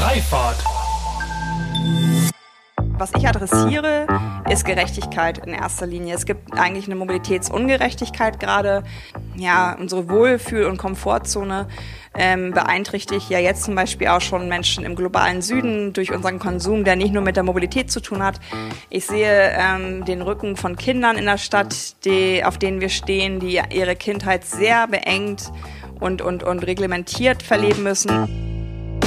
Freifahrt. Was ich adressiere, ist Gerechtigkeit in erster Linie. Es gibt eigentlich eine Mobilitätsungerechtigkeit gerade. Ja, unsere Wohlfühl- und Komfortzone ähm, beeinträchtigt ja jetzt zum Beispiel auch schon Menschen im globalen Süden durch unseren Konsum, der nicht nur mit der Mobilität zu tun hat. Ich sehe ähm, den Rücken von Kindern in der Stadt, die, auf denen wir stehen, die ihre Kindheit sehr beengt und, und, und reglementiert verleben müssen.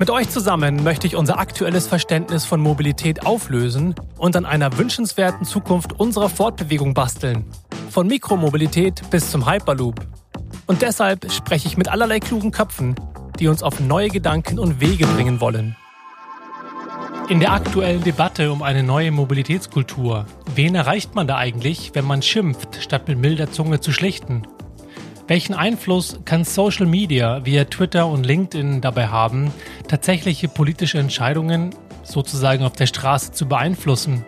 Mit euch zusammen möchte ich unser aktuelles Verständnis von Mobilität auflösen und an einer wünschenswerten Zukunft unserer Fortbewegung basteln. Von Mikromobilität bis zum Hyperloop. Und deshalb spreche ich mit allerlei klugen Köpfen, die uns auf neue Gedanken und Wege bringen wollen. In der aktuellen Debatte um eine neue Mobilitätskultur, wen erreicht man da eigentlich, wenn man schimpft, statt mit milder Zunge zu schlichten? Welchen Einfluss kann Social Media via Twitter und LinkedIn dabei haben, tatsächliche politische Entscheidungen sozusagen auf der Straße zu beeinflussen?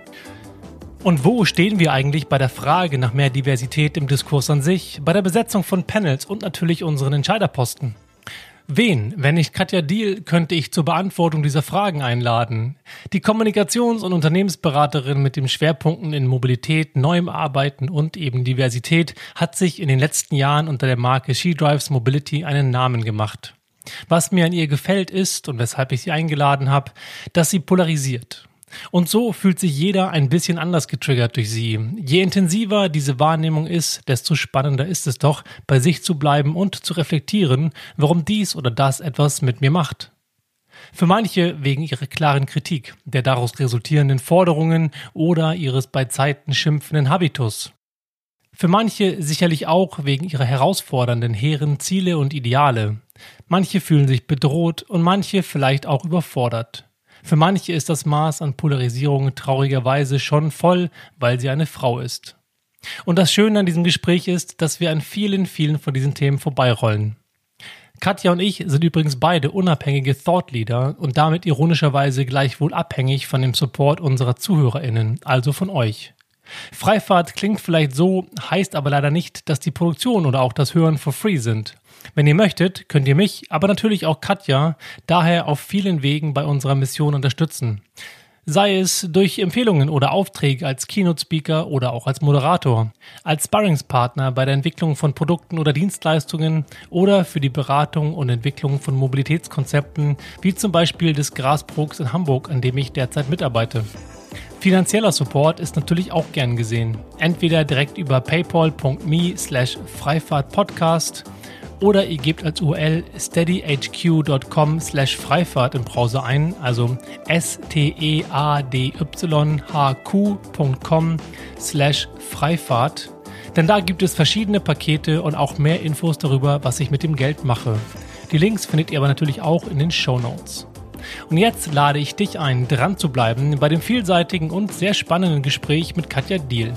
Und wo stehen wir eigentlich bei der Frage nach mehr Diversität im Diskurs an sich, bei der Besetzung von Panels und natürlich unseren Entscheiderposten? Wen, wenn nicht Katja Diel, könnte ich zur Beantwortung dieser Fragen einladen? Die Kommunikations- und Unternehmensberaterin mit den Schwerpunkten in Mobilität, neuem Arbeiten und eben Diversität hat sich in den letzten Jahren unter der Marke She Drives Mobility einen Namen gemacht. Was mir an ihr gefällt ist, und weshalb ich sie eingeladen habe, dass sie polarisiert. Und so fühlt sich jeder ein bisschen anders getriggert durch sie. Je intensiver diese Wahrnehmung ist, desto spannender ist es doch, bei sich zu bleiben und zu reflektieren, warum dies oder das etwas mit mir macht. Für manche wegen ihrer klaren Kritik, der daraus resultierenden Forderungen oder ihres bei Zeiten schimpfenden Habitus. Für manche sicherlich auch wegen ihrer herausfordernden hehren Ziele und Ideale. Manche fühlen sich bedroht und manche vielleicht auch überfordert. Für manche ist das Maß an Polarisierung traurigerweise schon voll, weil sie eine Frau ist. Und das Schöne an diesem Gespräch ist, dass wir an vielen, vielen von diesen Themen vorbeirollen. Katja und ich sind übrigens beide unabhängige Thought Leader und damit ironischerweise gleichwohl abhängig von dem Support unserer ZuhörerInnen, also von euch. Freifahrt klingt vielleicht so, heißt aber leider nicht, dass die Produktion oder auch das Hören for free sind. Wenn ihr möchtet, könnt ihr mich, aber natürlich auch Katja, daher auf vielen Wegen bei unserer Mission unterstützen. Sei es durch Empfehlungen oder Aufträge als Keynote-Speaker oder auch als Moderator, als Sparringspartner bei der Entwicklung von Produkten oder Dienstleistungen oder für die Beratung und Entwicklung von Mobilitätskonzepten, wie zum Beispiel des Grasbruchs in Hamburg, an dem ich derzeit mitarbeite. Finanzieller Support ist natürlich auch gern gesehen. Entweder direkt über paypal.me slash Freifahrtpodcast oder ihr gebt als URL steadyhq.com slash Freifahrt im Browser ein, also s-t-e-a-d-y-h-q.com slash Freifahrt. Denn da gibt es verschiedene Pakete und auch mehr Infos darüber, was ich mit dem Geld mache. Die Links findet ihr aber natürlich auch in den Show Notes. Und jetzt lade ich dich ein, dran zu bleiben bei dem vielseitigen und sehr spannenden Gespräch mit Katja Diel.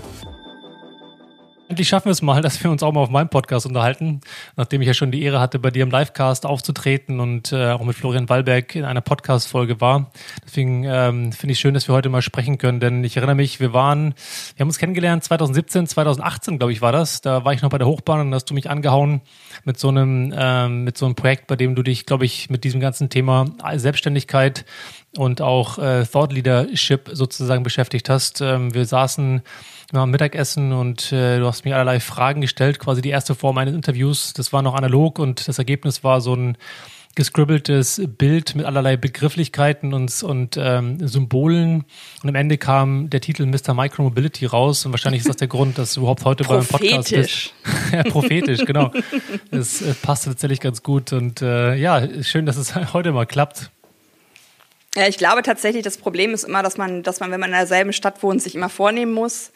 Endlich schaffen wir es mal, dass wir uns auch mal auf meinem Podcast unterhalten, nachdem ich ja schon die Ehre hatte, bei dir im Livecast aufzutreten und äh, auch mit Florian Wallberg in einer Podcast-Folge war. Deswegen ähm, finde ich schön, dass wir heute mal sprechen können, denn ich erinnere mich, wir waren, wir haben uns kennengelernt 2017, 2018, glaube ich, war das. Da war ich noch bei der Hochbahn und hast du mich angehauen mit so einem, ähm, mit so einem Projekt, bei dem du dich, glaube ich, mit diesem ganzen Thema Selbstständigkeit und auch äh, Thought Leadership sozusagen beschäftigt hast. Ähm, wir saßen haben Mittagessen und äh, du hast mir allerlei Fragen gestellt, quasi die erste Form eines Interviews. Das war noch analog und das Ergebnis war so ein gescribbeltes Bild mit allerlei Begrifflichkeiten und, und ähm, Symbolen. Und am Ende kam der Titel Mr. Micromobility raus. Und wahrscheinlich ist das der Grund, dass du überhaupt heute beim Podcast bist. ja, prophetisch, genau. Es äh, passt tatsächlich ganz gut. Und äh, ja, schön, dass es heute mal klappt. Ja, ich glaube tatsächlich, das Problem ist immer, dass man, dass man, wenn man in derselben Stadt wohnt, sich immer vornehmen muss,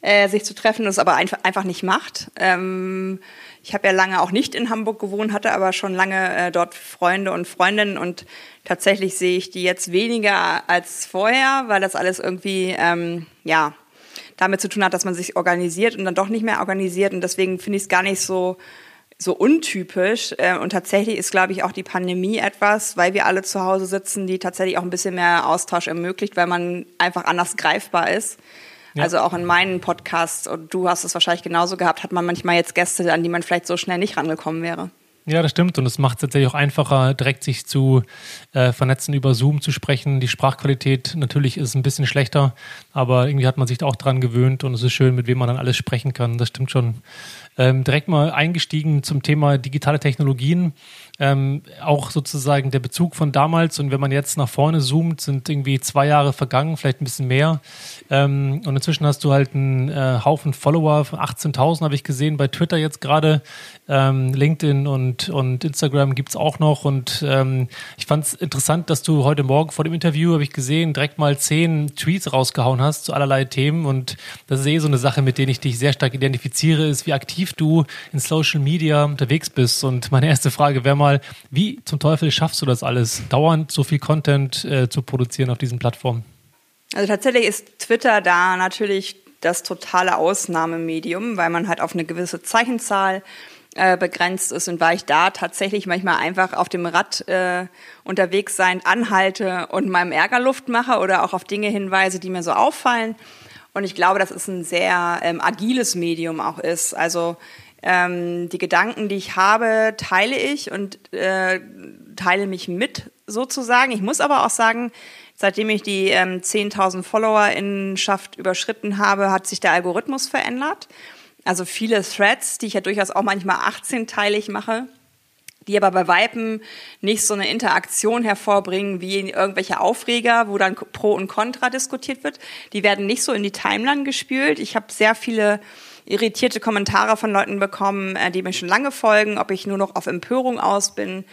äh, sich zu treffen, das aber einfach, einfach nicht macht. Ähm, ich habe ja lange auch nicht in Hamburg gewohnt, hatte aber schon lange äh, dort Freunde und Freundinnen und tatsächlich sehe ich die jetzt weniger als vorher, weil das alles irgendwie, ähm, ja, damit zu tun hat, dass man sich organisiert und dann doch nicht mehr organisiert. Und deswegen finde ich es gar nicht so, so untypisch. Äh, und tatsächlich ist, glaube ich, auch die Pandemie etwas, weil wir alle zu Hause sitzen, die tatsächlich auch ein bisschen mehr Austausch ermöglicht, weil man einfach anders greifbar ist. Ja. Also auch in meinen Podcasts, und du hast es wahrscheinlich genauso gehabt, hat man manchmal jetzt Gäste, an die man vielleicht so schnell nicht rangekommen wäre. Ja, das stimmt. Und es macht es tatsächlich auch einfacher, direkt sich zu äh, vernetzen, über Zoom zu sprechen. Die Sprachqualität natürlich ist ein bisschen schlechter, aber irgendwie hat man sich auch dran gewöhnt und es ist schön, mit wem man dann alles sprechen kann. Das stimmt schon. Ähm, direkt mal eingestiegen zum Thema digitale Technologien ähm, auch sozusagen der Bezug von damals und wenn man jetzt nach vorne zoomt, sind irgendwie zwei Jahre vergangen, vielleicht ein bisschen mehr. Ähm, und inzwischen hast du halt einen äh, Haufen Follower von 18.000, habe ich gesehen, bei Twitter jetzt gerade. Ähm, LinkedIn und, und Instagram gibt's auch noch. Und ähm, ich fand es interessant, dass du heute Morgen vor dem Interview, habe ich gesehen, direkt mal zehn Tweets rausgehauen hast zu allerlei Themen. Und das ist eh so eine Sache, mit denen ich dich sehr stark identifiziere, ist, wie aktiv du in Social Media unterwegs bist. Und meine erste Frage wäre mal, mal, wie zum Teufel schaffst du das alles, dauernd so viel Content äh, zu produzieren auf diesen Plattformen? Also tatsächlich ist Twitter da natürlich das totale Ausnahmemedium, weil man halt auf eine gewisse Zeichenzahl äh, begrenzt ist und weil ich da tatsächlich manchmal einfach auf dem Rad äh, unterwegs sein, anhalte und meinem Ärger Luft mache oder auch auf Dinge hinweise, die mir so auffallen. Und ich glaube, dass es ein sehr ähm, agiles Medium auch ist. Also ähm, die Gedanken, die ich habe, teile ich und äh, teile mich mit sozusagen. Ich muss aber auch sagen, seitdem ich die ähm, 10.000 Follower-Innenschaft überschritten habe, hat sich der Algorithmus verändert. Also viele Threads, die ich ja durchaus auch manchmal 18-teilig mache, die aber bei Weipen nicht so eine Interaktion hervorbringen wie irgendwelche Aufreger, wo dann Pro und Contra diskutiert wird. Die werden nicht so in die Timeline gespült. Ich habe sehr viele irritierte Kommentare von Leuten bekommen, äh, die mir schon lange folgen, ob ich nur noch auf Empörung aus bin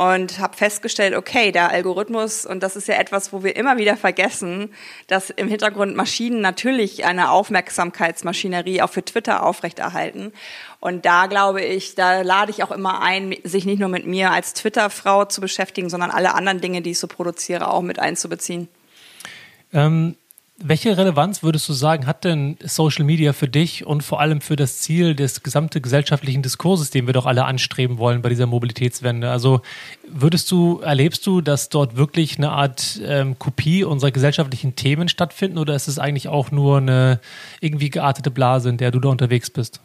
und habe festgestellt, okay, der Algorithmus, und das ist ja etwas, wo wir immer wieder vergessen, dass im Hintergrund Maschinen natürlich eine Aufmerksamkeitsmaschinerie auch für Twitter aufrechterhalten. Und da glaube ich, da lade ich auch immer ein, sich nicht nur mit mir als Twitter-Frau zu beschäftigen, sondern alle anderen Dinge, die ich so produziere, auch mit einzubeziehen. Ähm, welche Relevanz würdest du sagen, hat denn Social Media für dich und vor allem für das Ziel des gesamten gesellschaftlichen Diskurses, den wir doch alle anstreben wollen bei dieser Mobilitätswende? Also würdest du, erlebst du, dass dort wirklich eine Art ähm, Kopie unserer gesellschaftlichen Themen stattfinden oder ist es eigentlich auch nur eine irgendwie geartete Blase, in der du da unterwegs bist?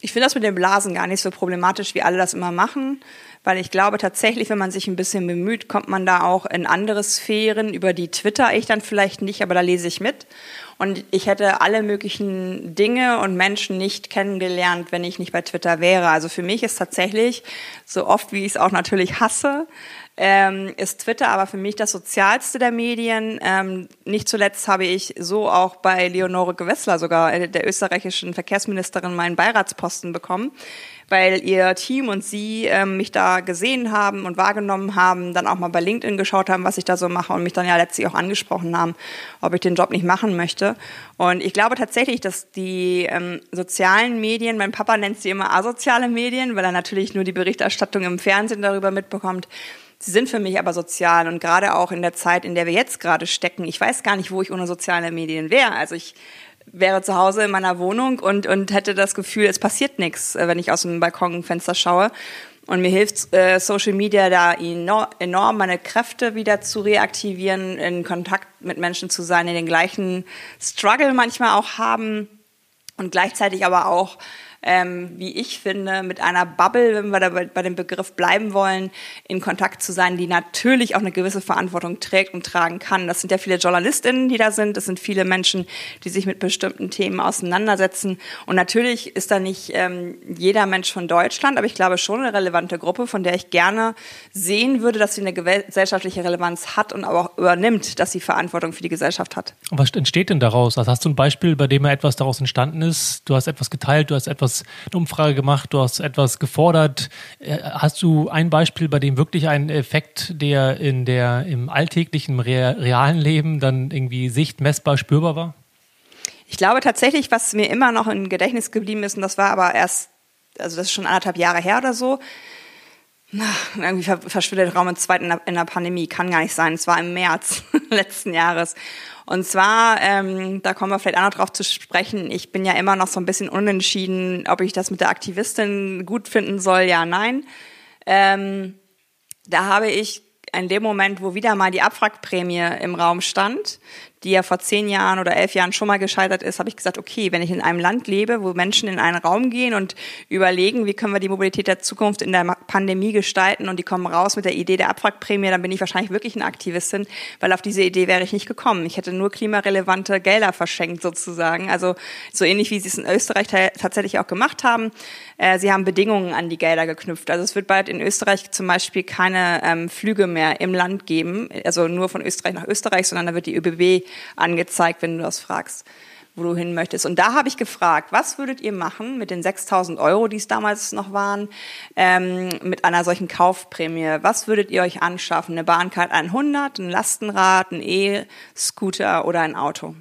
Ich finde das mit den Blasen gar nicht so problematisch, wie alle das immer machen weil ich glaube tatsächlich, wenn man sich ein bisschen bemüht, kommt man da auch in andere Sphären, über die twitter ich dann vielleicht nicht, aber da lese ich mit. Und ich hätte alle möglichen Dinge und Menschen nicht kennengelernt, wenn ich nicht bei Twitter wäre. Also für mich ist tatsächlich, so oft wie ich es auch natürlich hasse, ähm, ist Twitter aber für mich das sozialste der Medien. Ähm, nicht zuletzt habe ich so auch bei Leonore Gewessler, sogar äh, der österreichischen Verkehrsministerin, meinen Beiratsposten bekommen weil ihr Team und sie ähm, mich da gesehen haben und wahrgenommen haben, dann auch mal bei LinkedIn geschaut haben, was ich da so mache und mich dann ja letztlich auch angesprochen haben, ob ich den Job nicht machen möchte. Und ich glaube tatsächlich, dass die ähm, sozialen Medien, mein Papa nennt sie immer asoziale Medien, weil er natürlich nur die Berichterstattung im Fernsehen darüber mitbekommt, Sie sind für mich aber sozial und gerade auch in der Zeit, in der wir jetzt gerade stecken. Ich weiß gar nicht, wo ich ohne soziale Medien wäre. Also ich wäre zu Hause in meiner Wohnung und, und hätte das Gefühl, es passiert nichts, äh, wenn ich aus dem Balkonfenster schaue. Und mir hilft äh, Social Media da enorm, meine Kräfte wieder zu reaktivieren, in Kontakt mit Menschen zu sein, die den gleichen Struggle manchmal auch haben und gleichzeitig aber auch ähm, wie ich finde, mit einer Bubble, wenn wir da bei, bei dem Begriff bleiben wollen, in Kontakt zu sein, die natürlich auch eine gewisse Verantwortung trägt und tragen kann. Das sind ja viele JournalistInnen, die da sind. Das sind viele Menschen, die sich mit bestimmten Themen auseinandersetzen. Und natürlich ist da nicht ähm, jeder Mensch von Deutschland, aber ich glaube schon eine relevante Gruppe, von der ich gerne sehen würde, dass sie eine gesellschaftliche Relevanz hat und aber auch übernimmt, dass sie Verantwortung für die Gesellschaft hat. Und was entsteht denn daraus? Also hast du ein Beispiel, bei dem etwas daraus entstanden ist? Du hast etwas geteilt, du hast etwas etwas, eine Umfrage gemacht, du hast etwas gefordert. Äh, hast du ein Beispiel, bei dem wirklich ein Effekt, der in der im alltäglichen, realen Leben dann irgendwie sicht, messbar, spürbar war? Ich glaube tatsächlich, was mir immer noch im Gedächtnis geblieben ist, und das war aber erst, also das ist schon anderthalb Jahre her oder so, irgendwie verschwindet Raum in zweiten in der Pandemie, kann gar nicht sein. Es war im März letzten Jahres. Und zwar, ähm, da kommen wir vielleicht auch noch drauf zu sprechen, ich bin ja immer noch so ein bisschen unentschieden, ob ich das mit der Aktivistin gut finden soll, ja, nein. Ähm, da habe ich in dem Moment, wo wieder mal die Abwrackprämie im Raum stand, die ja vor zehn Jahren oder elf Jahren schon mal gescheitert ist, habe ich gesagt, okay, wenn ich in einem Land lebe, wo Menschen in einen Raum gehen und überlegen, wie können wir die Mobilität der Zukunft in der Pandemie gestalten und die kommen raus mit der Idee der Abwrackprämie, dann bin ich wahrscheinlich wirklich eine Aktivistin, weil auf diese Idee wäre ich nicht gekommen. Ich hätte nur klimarelevante Gelder verschenkt sozusagen. Also so ähnlich wie sie es in Österreich tatsächlich auch gemacht haben. Äh, sie haben Bedingungen an die Gelder geknüpft. Also es wird bald in Österreich zum Beispiel keine ähm, Flüge mehr im Land geben, also nur von Österreich nach Österreich, sondern da wird die ÖBB angezeigt, wenn du das fragst, wo du hin möchtest. Und da habe ich gefragt, was würdet ihr machen mit den 6.000 Euro, die es damals noch waren, ähm, mit einer solchen Kaufprämie? Was würdet ihr euch anschaffen? Eine Bahncard 100, ein Lastenrad, ein E-Scooter oder ein Auto?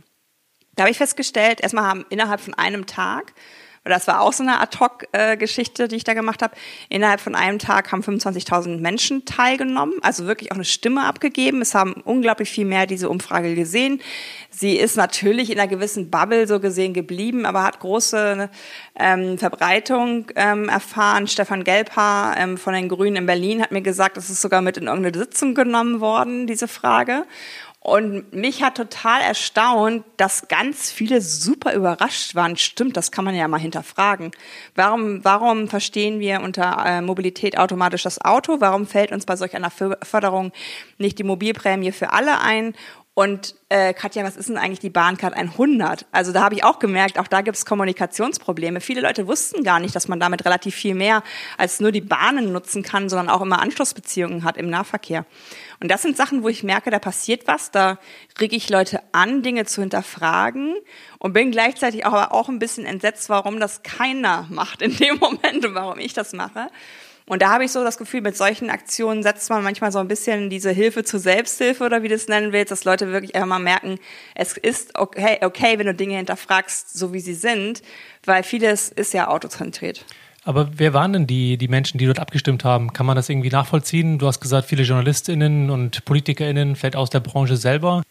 Da habe ich festgestellt, erstmal haben innerhalb von einem Tag das war auch so eine Ad-Hoc-Geschichte, die ich da gemacht habe. Innerhalb von einem Tag haben 25.000 Menschen teilgenommen, also wirklich auch eine Stimme abgegeben. Es haben unglaublich viel mehr diese Umfrage gesehen. Sie ist natürlich in einer gewissen Bubble so gesehen geblieben, aber hat große ähm, Verbreitung ähm, erfahren. Stefan Gelbhaar ähm, von den Grünen in Berlin hat mir gesagt, es ist sogar mit in irgendeine Sitzung genommen worden, diese Frage. Und mich hat total erstaunt, dass ganz viele super überrascht waren. Stimmt, das kann man ja mal hinterfragen. Warum, warum verstehen wir unter äh, Mobilität automatisch das Auto? Warum fällt uns bei solch einer Förderung nicht die Mobilprämie für alle ein? Und äh, Katja, was ist denn eigentlich die Bahncard 100? Also da habe ich auch gemerkt, auch da gibt es Kommunikationsprobleme. Viele Leute wussten gar nicht, dass man damit relativ viel mehr als nur die Bahnen nutzen kann, sondern auch immer Anschlussbeziehungen hat im Nahverkehr. Und das sind Sachen, wo ich merke, da passiert was, da rege ich Leute an, Dinge zu hinterfragen und bin gleichzeitig aber auch ein bisschen entsetzt, warum das keiner macht in dem Moment und warum ich das mache. Und da habe ich so das Gefühl, mit solchen Aktionen setzt man manchmal so ein bisschen diese Hilfe zur Selbsthilfe oder wie du es nennen willst, dass Leute wirklich einfach mal merken, es ist okay, okay, wenn du Dinge hinterfragst, so wie sie sind, weil vieles ist ja autozentriert. Aber wer waren denn die, die Menschen, die dort abgestimmt haben? Kann man das irgendwie nachvollziehen? Du hast gesagt, viele JournalistInnen und PolitikerInnen, vielleicht aus der Branche selber.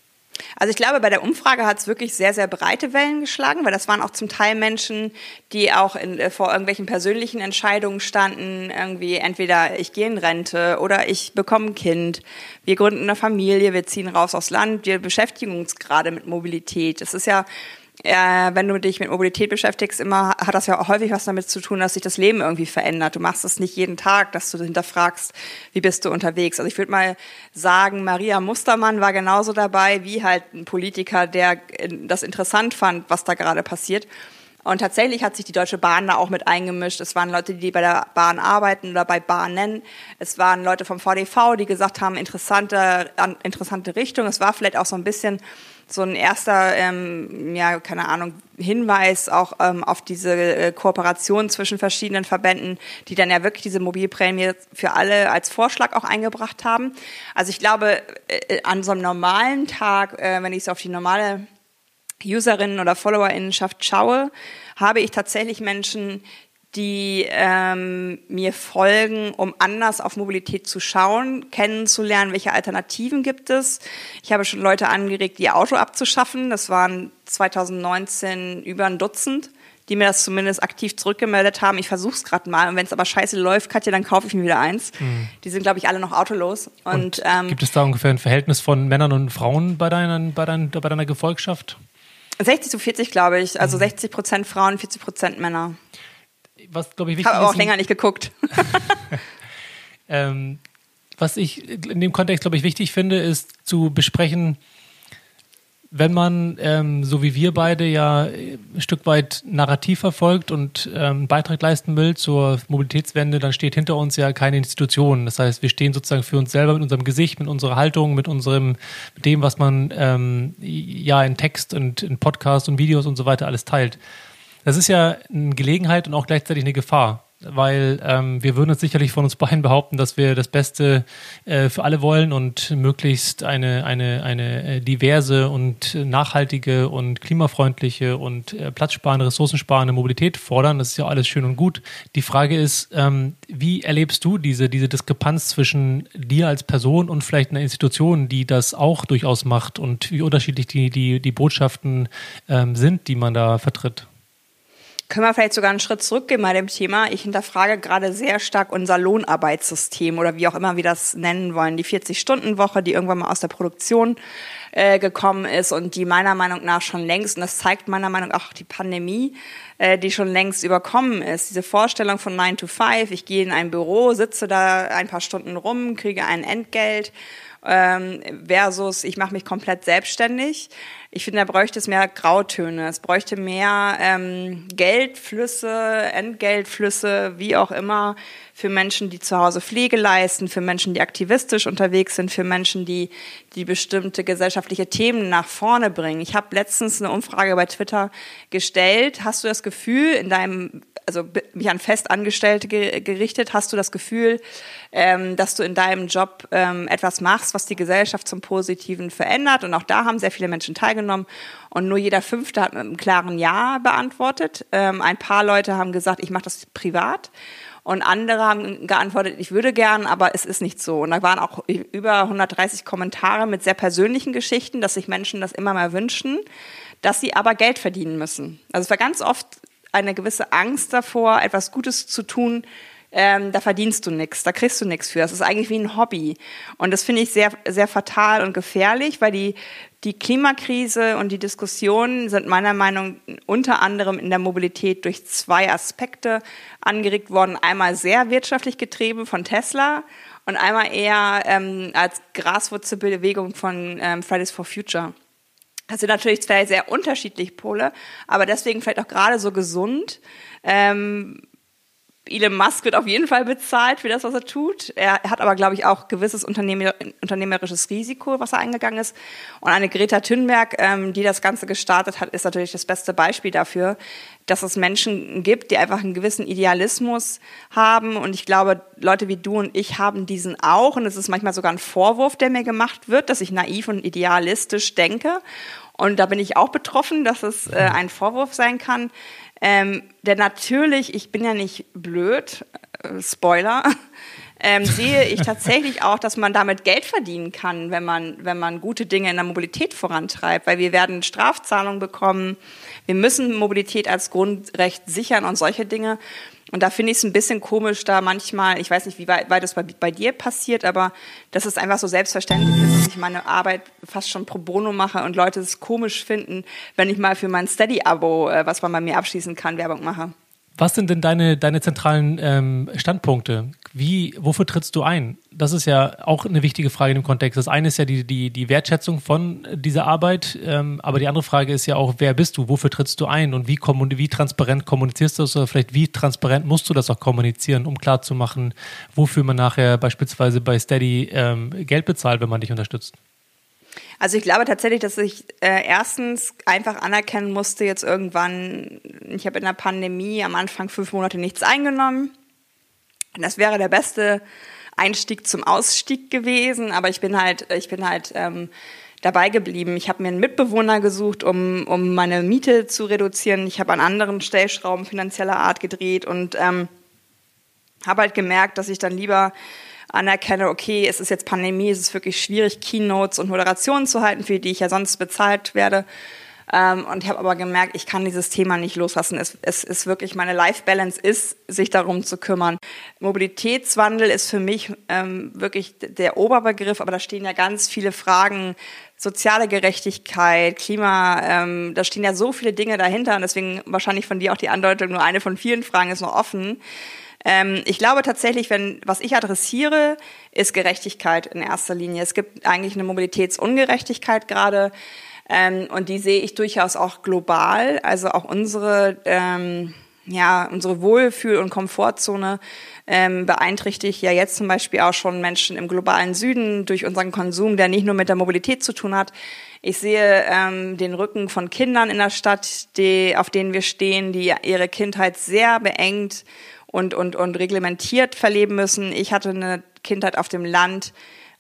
Also ich glaube, bei der Umfrage hat es wirklich sehr, sehr breite Wellen geschlagen, weil das waren auch zum Teil Menschen, die auch in, äh, vor irgendwelchen persönlichen Entscheidungen standen, irgendwie entweder ich gehe in Rente oder ich bekomme ein Kind, wir gründen eine Familie, wir ziehen raus aufs Land, wir beschäftigen uns gerade mit Mobilität. Es ist ja äh, wenn du dich mit Mobilität beschäftigst, immer hat das ja auch häufig was damit zu tun, dass sich das Leben irgendwie verändert. Du machst es nicht jeden Tag, dass du hinterfragst, wie bist du unterwegs. Also ich würde mal sagen, Maria Mustermann war genauso dabei wie halt ein Politiker, der das interessant fand, was da gerade passiert. Und tatsächlich hat sich die Deutsche Bahn da auch mit eingemischt. Es waren Leute, die bei der Bahn arbeiten oder bei Bahnen. Es waren Leute vom VDV, die gesagt haben, interessante, interessante Richtung. Es war vielleicht auch so ein bisschen so ein erster, ähm, ja, keine Ahnung, Hinweis auch ähm, auf diese äh, Kooperation zwischen verschiedenen Verbänden, die dann ja wirklich diese Mobilprämie für alle als Vorschlag auch eingebracht haben. Also ich glaube, äh, an so einem normalen Tag, äh, wenn ich so auf die normale Userinnen oder Followerinnenschaft schaue, habe ich tatsächlich Menschen, die ähm, mir folgen, um anders auf Mobilität zu schauen, kennenzulernen, welche Alternativen gibt es. Ich habe schon Leute angeregt, ihr Auto abzuschaffen. Das waren 2019 über ein Dutzend, die mir das zumindest aktiv zurückgemeldet haben. Ich versuche es gerade mal. Und wenn es aber scheiße läuft, Katja, dann kaufe ich mir wieder eins. Mhm. Die sind, glaube ich, alle noch autolos. Und, und ähm, gibt es da ungefähr ein Verhältnis von Männern und Frauen bei, deinen, bei, dein, bei deiner Gefolgschaft? 60 zu 40, glaube ich. Also mhm. 60 Prozent Frauen, 40 Prozent Männer was glaube ich wichtig Habe auch länger nicht geguckt. ähm, was ich in dem Kontext glaube ich wichtig finde, ist zu besprechen, wenn man, ähm, so wie wir beide, ja ein Stück weit Narrativ verfolgt und ähm, einen Beitrag leisten will zur Mobilitätswende, dann steht hinter uns ja keine Institution. Das heißt, wir stehen sozusagen für uns selber mit unserem Gesicht, mit unserer Haltung, mit unserem, mit dem, was man ähm, ja in Text und in Podcasts und Videos und so weiter alles teilt. Das ist ja eine Gelegenheit und auch gleichzeitig eine Gefahr. weil ähm, wir würden uns sicherlich von uns beiden behaupten, dass wir das Beste äh, für alle wollen und möglichst eine, eine, eine äh, diverse und nachhaltige und klimafreundliche und äh, platzsparende, ressourcensparende Mobilität fordern. Das ist ja alles schön und gut. Die Frage ist, ähm, wie erlebst du diese, diese Diskrepanz zwischen dir als Person und vielleicht einer Institution, die das auch durchaus macht und wie unterschiedlich die, die, die Botschaften ähm, sind, die man da vertritt? Können wir vielleicht sogar einen Schritt zurückgehen bei dem Thema? Ich hinterfrage gerade sehr stark unser Lohnarbeitssystem oder wie auch immer wir das nennen wollen. Die 40-Stunden-Woche, die irgendwann mal aus der Produktion äh, gekommen ist und die meiner Meinung nach schon längst, und das zeigt meiner Meinung nach auch die Pandemie, äh, die schon längst überkommen ist. Diese Vorstellung von 9 to 5, ich gehe in ein Büro, sitze da ein paar Stunden rum, kriege ein Entgelt ähm, versus ich mache mich komplett selbstständig. Ich finde, da bräuchte es mehr Grautöne. Es bräuchte mehr ähm, Geldflüsse, Entgeltflüsse, wie auch immer, für Menschen, die zu Hause Pflege leisten, für Menschen, die aktivistisch unterwegs sind, für Menschen, die, die bestimmte gesellschaftliche Themen nach vorne bringen. Ich habe letztens eine Umfrage bei Twitter gestellt. Hast du das Gefühl, in deinem also mich an Festangestellte gerichtet, hast du das Gefühl, ähm, dass du in deinem Job ähm, etwas machst, was die Gesellschaft zum Positiven verändert? Und auch da haben sehr viele Menschen teilgenommen. Und nur jeder Fünfte hat mit einem klaren Ja beantwortet. Ähm, ein paar Leute haben gesagt, ich mache das privat. Und andere haben geantwortet, ich würde gern, aber es ist nicht so. Und da waren auch über 130 Kommentare mit sehr persönlichen Geschichten, dass sich Menschen das immer mal wünschen, dass sie aber Geld verdienen müssen. Also es war ganz oft eine gewisse Angst davor, etwas Gutes zu tun, ähm, da verdienst du nichts, da kriegst du nichts für. Das ist eigentlich wie ein Hobby. Und das finde ich sehr, sehr fatal und gefährlich, weil die, die Klimakrise und die Diskussionen sind meiner Meinung nach unter anderem in der Mobilität durch zwei Aspekte angeregt worden. Einmal sehr wirtschaftlich getrieben von Tesla und einmal eher ähm, als Graswurzelbewegung von ähm, Fridays for Future. Das sind natürlich zwei sehr unterschiedliche Pole, aber deswegen vielleicht auch gerade so gesund. Ähm, Elon Musk wird auf jeden Fall bezahlt für das, was er tut. Er, hat aber, glaube ich, auch gewisses Unternehmer, unternehmerisches Risiko, was er eingegangen ist. Und eine Greta Thunberg, ähm, die das Ganze gestartet hat, ist natürlich das beste Beispiel dafür, dass es Menschen gibt, die einfach einen gewissen Idealismus haben. Und ich glaube, Leute wie du und ich haben diesen auch. Und es ist manchmal sogar ein Vorwurf, der mir gemacht wird, dass ich naiv und idealistisch denke. Und da bin ich auch betroffen, dass es äh, ein Vorwurf sein kann. Ähm, denn natürlich, ich bin ja nicht blöd, äh, Spoiler, ähm, sehe ich tatsächlich auch, dass man damit Geld verdienen kann, wenn man, wenn man gute Dinge in der Mobilität vorantreibt, weil wir werden Strafzahlungen bekommen, wir müssen Mobilität als Grundrecht sichern und solche Dinge. Und da finde ich es ein bisschen komisch, da manchmal, ich weiß nicht, wie weit, weit das bei, bei, dir passiert, aber dass es einfach so selbstverständlich ist, dass ich meine Arbeit fast schon pro bono mache und Leute es komisch finden, wenn ich mal für mein Steady-Abo, äh, was man bei mir abschließen kann, Werbung mache. Was sind denn deine, deine zentralen ähm, Standpunkte? Wie, wofür trittst du ein? Das ist ja auch eine wichtige Frage in dem Kontext. Das eine ist ja die, die, die Wertschätzung von dieser Arbeit, ähm, aber die andere Frage ist ja auch, wer bist du? Wofür trittst du ein? Und wie, wie transparent kommunizierst du das? Oder vielleicht wie transparent musst du das auch kommunizieren, um klarzumachen, wofür man nachher beispielsweise bei Steady ähm, Geld bezahlt, wenn man dich unterstützt? Also ich glaube tatsächlich, dass ich äh, erstens einfach anerkennen musste, jetzt irgendwann, ich habe in der Pandemie am Anfang fünf Monate nichts eingenommen. Das wäre der beste Einstieg zum Ausstieg gewesen, aber ich bin halt, ich bin halt ähm, dabei geblieben. Ich habe mir einen Mitbewohner gesucht, um, um meine Miete zu reduzieren. Ich habe an anderen Stellschrauben finanzieller Art gedreht und ähm, habe halt gemerkt, dass ich dann lieber anerkenne, okay, es ist jetzt Pandemie, es ist wirklich schwierig, Keynotes und Moderationen zu halten, für die ich ja sonst bezahlt werde. Ähm, und ich habe aber gemerkt, ich kann dieses Thema nicht loslassen. Es, es ist wirklich, meine Life-Balance ist, sich darum zu kümmern. Mobilitätswandel ist für mich ähm, wirklich der Oberbegriff, aber da stehen ja ganz viele Fragen, soziale Gerechtigkeit, Klima, ähm, da stehen ja so viele Dinge dahinter und deswegen wahrscheinlich von dir auch die Andeutung, nur eine von vielen Fragen ist noch offen. Ähm, ich glaube tatsächlich, wenn, was ich adressiere, ist Gerechtigkeit in erster Linie. Es gibt eigentlich eine Mobilitätsungerechtigkeit gerade. Ähm, und die sehe ich durchaus auch global. Also auch unsere, ähm, ja, unsere Wohlfühl- und Komfortzone ähm, beeinträchtigt ja jetzt zum Beispiel auch schon Menschen im globalen Süden durch unseren Konsum, der nicht nur mit der Mobilität zu tun hat. Ich sehe ähm, den Rücken von Kindern in der Stadt, die, auf denen wir stehen, die ihre Kindheit sehr beengt und, und, und reglementiert verleben müssen. Ich hatte eine Kindheit auf dem Land,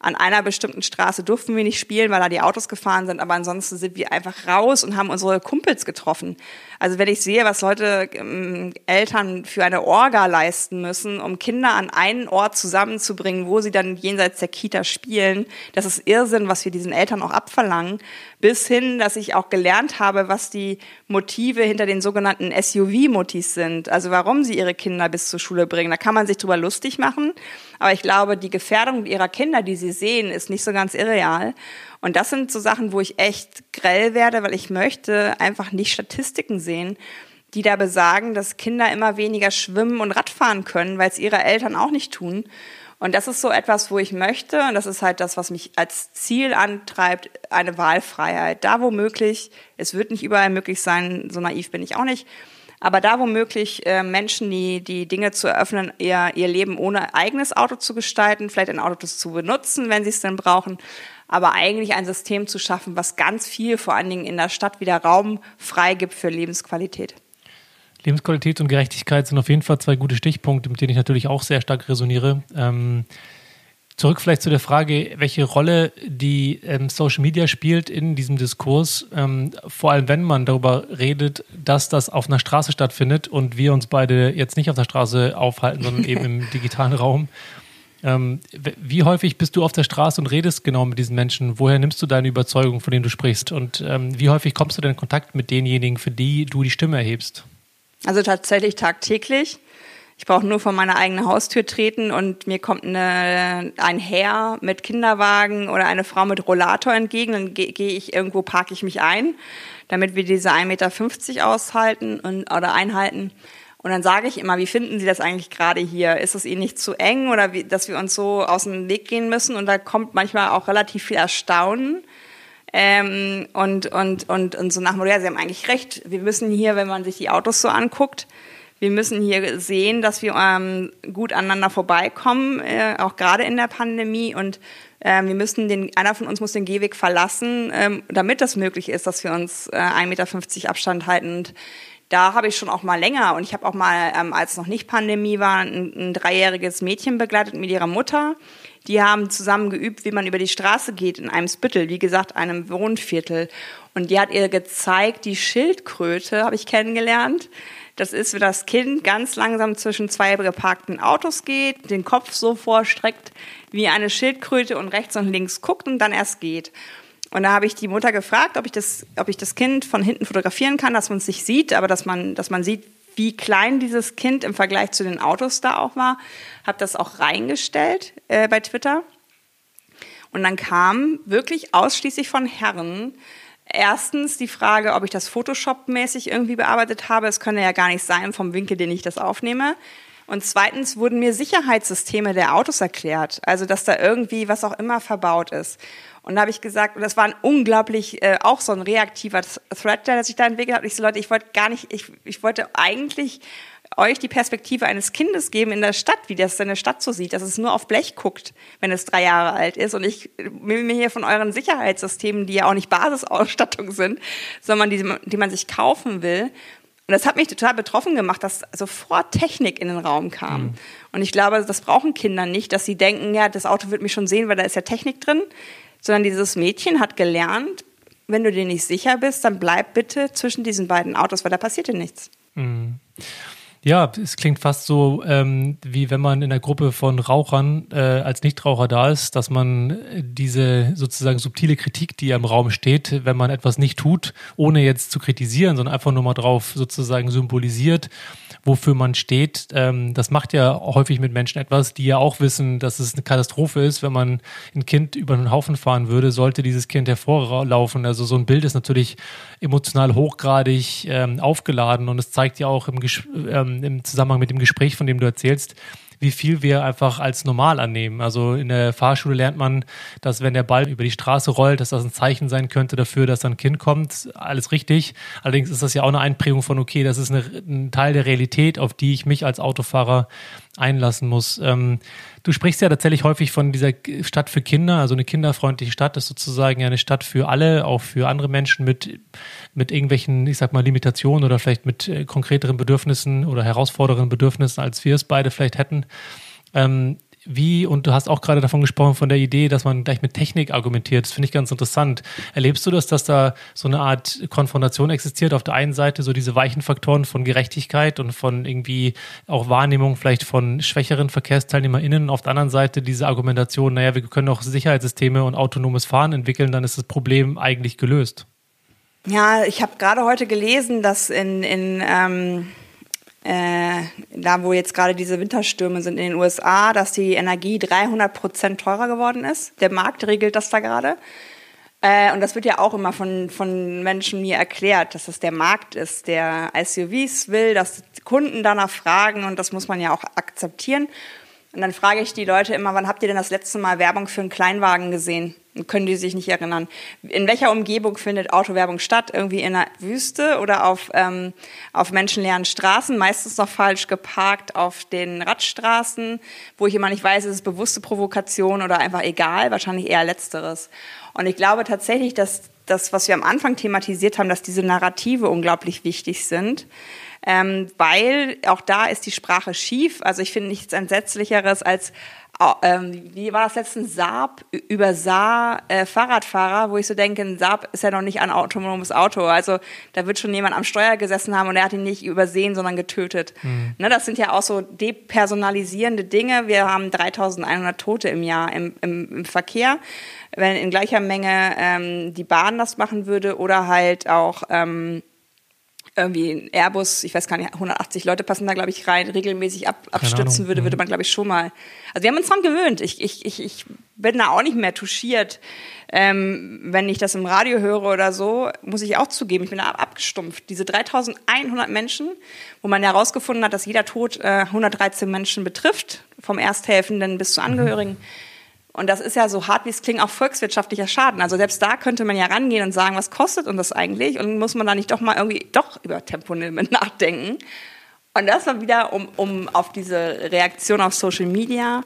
an einer bestimmten Straße durften wir nicht spielen, weil da die Autos gefahren sind, aber ansonsten sind wir einfach raus und haben unsere Kumpels getroffen. Also wenn ich sehe, was Leute, ähm, Eltern für eine Orga leisten müssen, um Kinder an einen Ort zusammenzubringen, wo sie dann jenseits der Kita spielen, das ist Irrsinn, was wir diesen Eltern auch abverlangen. Bis hin, dass ich auch gelernt habe, was die Motive hinter den sogenannten SUV-Motis sind. Also warum sie ihre Kinder bis zur Schule bringen. Da kann man sich drüber lustig machen. Aber ich glaube, die Gefährdung ihrer Kinder, die sie sehen, ist nicht so ganz irreal. Und das sind so Sachen, wo ich echt grell werde, weil ich möchte einfach nicht Statistiken sehen, die da besagen, dass Kinder immer weniger schwimmen und Radfahren können, weil es ihre Eltern auch nicht tun. Und das ist so etwas, wo ich möchte, und das ist halt das, was mich als Ziel antreibt, eine Wahlfreiheit. Da wo möglich, es wird nicht überall möglich sein, so naiv bin ich auch nicht, aber da wo möglich, äh, Menschen, die, die Dinge zu eröffnen, ihr, ihr Leben ohne eigenes Auto zu gestalten, vielleicht ein Auto zu benutzen, wenn sie es denn brauchen, aber eigentlich ein System zu schaffen, was ganz viel, vor allen Dingen in der Stadt, wieder Raum frei gibt für Lebensqualität. Lebensqualität und Gerechtigkeit sind auf jeden Fall zwei gute Stichpunkte, mit denen ich natürlich auch sehr stark resoniere. Ähm, zurück vielleicht zu der Frage, welche Rolle die ähm, Social Media spielt in diesem Diskurs, ähm, vor allem wenn man darüber redet, dass das auf einer Straße stattfindet und wir uns beide jetzt nicht auf der Straße aufhalten, sondern eben im digitalen Raum ähm, wie häufig bist du auf der Straße und redest genau mit diesen Menschen? Woher nimmst du deine Überzeugung, von denen du sprichst? Und ähm, wie häufig kommst du denn in Kontakt mit denjenigen, für die du die Stimme erhebst? Also tatsächlich tagtäglich. Ich brauche nur vor meine eigene Haustür treten und mir kommt eine, ein Herr mit Kinderwagen oder eine Frau mit Rollator entgegen. Dann gehe geh ich irgendwo, parke ich mich ein, damit wir diese 1,50 Meter aushalten und, oder einhalten. Und dann sage ich immer, wie finden Sie das eigentlich gerade hier? Ist es Ihnen nicht zu eng oder wie, dass wir uns so aus dem Weg gehen müssen? Und da kommt manchmal auch relativ viel Erstaunen. Ähm, und, und, und, und so nach ja, Sie haben eigentlich recht. Wir müssen hier, wenn man sich die Autos so anguckt, wir müssen hier sehen, dass wir ähm, gut aneinander vorbeikommen, äh, auch gerade in der Pandemie. Und ähm, wir müssen den, einer von uns muss den Gehweg verlassen, ähm, damit das möglich ist, dass wir uns äh, 1,50 Meter Abstand halten. Und da habe ich schon auch mal länger und ich habe auch mal, ähm, als noch nicht Pandemie war, ein, ein dreijähriges Mädchen begleitet mit ihrer Mutter. Die haben zusammen geübt, wie man über die Straße geht in einem Spittel, wie gesagt, einem Wohnviertel. Und die hat ihr gezeigt, die Schildkröte habe ich kennengelernt. Das ist, wenn das Kind ganz langsam zwischen zwei geparkten Autos geht, den Kopf so vorstreckt wie eine Schildkröte und rechts und links guckt und dann erst geht. Und da habe ich die Mutter gefragt, ob ich das, ob ich das Kind von hinten fotografieren kann, dass man es nicht sieht, aber dass man, dass man sieht, wie klein dieses Kind im Vergleich zu den Autos da auch war. Habe das auch reingestellt äh, bei Twitter. Und dann kam wirklich ausschließlich von Herren erstens die Frage, ob ich das Photoshop-mäßig irgendwie bearbeitet habe. Es könne ja gar nicht sein vom Winkel, den ich das aufnehme. Und zweitens wurden mir Sicherheitssysteme der Autos erklärt, also dass da irgendwie was auch immer verbaut ist. Und da habe ich gesagt, und das war ein unglaublich, äh, auch so ein reaktiver Thread, der sich da entwickelt hat. Und ich so, Leute, ich wollte gar nicht, ich, ich wollte eigentlich euch die Perspektive eines Kindes geben in der Stadt, wie das seine Stadt so sieht, dass es nur auf Blech guckt, wenn es drei Jahre alt ist. Und ich will mir hier von euren Sicherheitssystemen, die ja auch nicht Basisausstattung sind, sondern die, die man sich kaufen will. Und das hat mich total betroffen gemacht, dass sofort Technik in den Raum kam. Mhm. Und ich glaube, das brauchen Kinder nicht, dass sie denken, ja, das Auto wird mich schon sehen, weil da ist ja Technik drin, sondern dieses Mädchen hat gelernt, wenn du dir nicht sicher bist, dann bleib bitte zwischen diesen beiden Autos, weil da passiert dir nichts. Mhm. Ja, es klingt fast so, ähm, wie wenn man in einer Gruppe von Rauchern äh, als Nichtraucher da ist, dass man diese sozusagen subtile Kritik, die im Raum steht, wenn man etwas nicht tut, ohne jetzt zu kritisieren, sondern einfach nur mal drauf sozusagen symbolisiert, wofür man steht. Ähm, das macht ja häufig mit Menschen etwas, die ja auch wissen, dass es eine Katastrophe ist, wenn man ein Kind über einen Haufen fahren würde, sollte dieses Kind hervorlaufen. Also so ein Bild ist natürlich emotional hochgradig ähm, aufgeladen und es zeigt ja auch im, ähm, im Zusammenhang mit dem Gespräch, von dem du erzählst, wie viel wir einfach als normal annehmen. Also in der Fahrschule lernt man, dass wenn der Ball über die Straße rollt, dass das ein Zeichen sein könnte dafür, dass ein Kind kommt. Alles richtig. Allerdings ist das ja auch eine Einprägung von, okay, das ist eine, ein Teil der Realität, auf die ich mich als Autofahrer einlassen muss. Ähm, du sprichst ja tatsächlich häufig von dieser Stadt für Kinder, also eine kinderfreundliche Stadt ist sozusagen ja eine Stadt für alle, auch für andere Menschen mit, mit irgendwelchen, ich sag mal, Limitationen oder vielleicht mit äh, konkreteren Bedürfnissen oder herausfordernden Bedürfnissen, als wir es beide vielleicht hätten. Ähm, wie, und du hast auch gerade davon gesprochen, von der Idee, dass man gleich mit Technik argumentiert. Das finde ich ganz interessant. Erlebst du das, dass da so eine Art Konfrontation existiert? Auf der einen Seite so diese weichen Faktoren von Gerechtigkeit und von irgendwie auch Wahrnehmung vielleicht von schwächeren VerkehrsteilnehmerInnen. Auf der anderen Seite diese Argumentation, naja, wir können auch Sicherheitssysteme und autonomes Fahren entwickeln, dann ist das Problem eigentlich gelöst. Ja, ich habe gerade heute gelesen, dass in, in ähm äh, da wo jetzt gerade diese Winterstürme sind in den USA, dass die Energie 300 Prozent teurer geworden ist. Der Markt regelt das da gerade. Äh, und das wird ja auch immer von, von Menschen mir erklärt, dass das der Markt ist, der SUVs will, dass Kunden danach fragen und das muss man ja auch akzeptieren. Und dann frage ich die Leute immer, wann habt ihr denn das letzte Mal Werbung für einen Kleinwagen gesehen? können die sich nicht erinnern. In welcher Umgebung findet Autowerbung statt? Irgendwie in der Wüste oder auf, ähm, auf menschenleeren Straßen, meistens noch falsch geparkt auf den Radstraßen, wo ich immer nicht weiß, ist es bewusste Provokation oder einfach egal, wahrscheinlich eher letzteres. Und ich glaube tatsächlich, dass das, was wir am Anfang thematisiert haben, dass diese Narrative unglaublich wichtig sind. Ähm, weil auch da ist die Sprache schief. Also ich finde nichts Entsetzlicheres als ähm, wie war das letztens, Saab über Saar äh, Fahrradfahrer, wo ich so denke, ein Saab ist ja noch nicht ein autonomes Auto. Also da wird schon jemand am Steuer gesessen haben und er hat ihn nicht übersehen, sondern getötet. Mhm. Ne, das sind ja auch so depersonalisierende Dinge. Wir haben 3100 Tote im Jahr im, im, im Verkehr. Wenn in gleicher Menge ähm, die Bahn das machen würde oder halt auch ähm, irgendwie ein Airbus, ich weiß gar nicht, 180 Leute passen da, glaube ich, rein, regelmäßig ab, abstürzen würde, würde man, glaube ich, schon mal. Also wir haben uns dran gewöhnt. Ich, ich, ich, ich bin da auch nicht mehr touchiert. Ähm, wenn ich das im Radio höre oder so, muss ich auch zugeben, ich bin da abgestumpft. Diese 3100 Menschen, wo man herausgefunden hat, dass jeder Tod äh, 113 Menschen betrifft, vom Ersthelfenden bis zu mhm. Angehörigen. Mhm und das ist ja so hart, wie es klingt, auch volkswirtschaftlicher Schaden. Also selbst da könnte man ja rangehen und sagen, was kostet uns das eigentlich? Und muss man da nicht doch mal irgendwie doch über Tempolimit nachdenken? Und das war wieder, um, um auf diese Reaktion auf Social Media.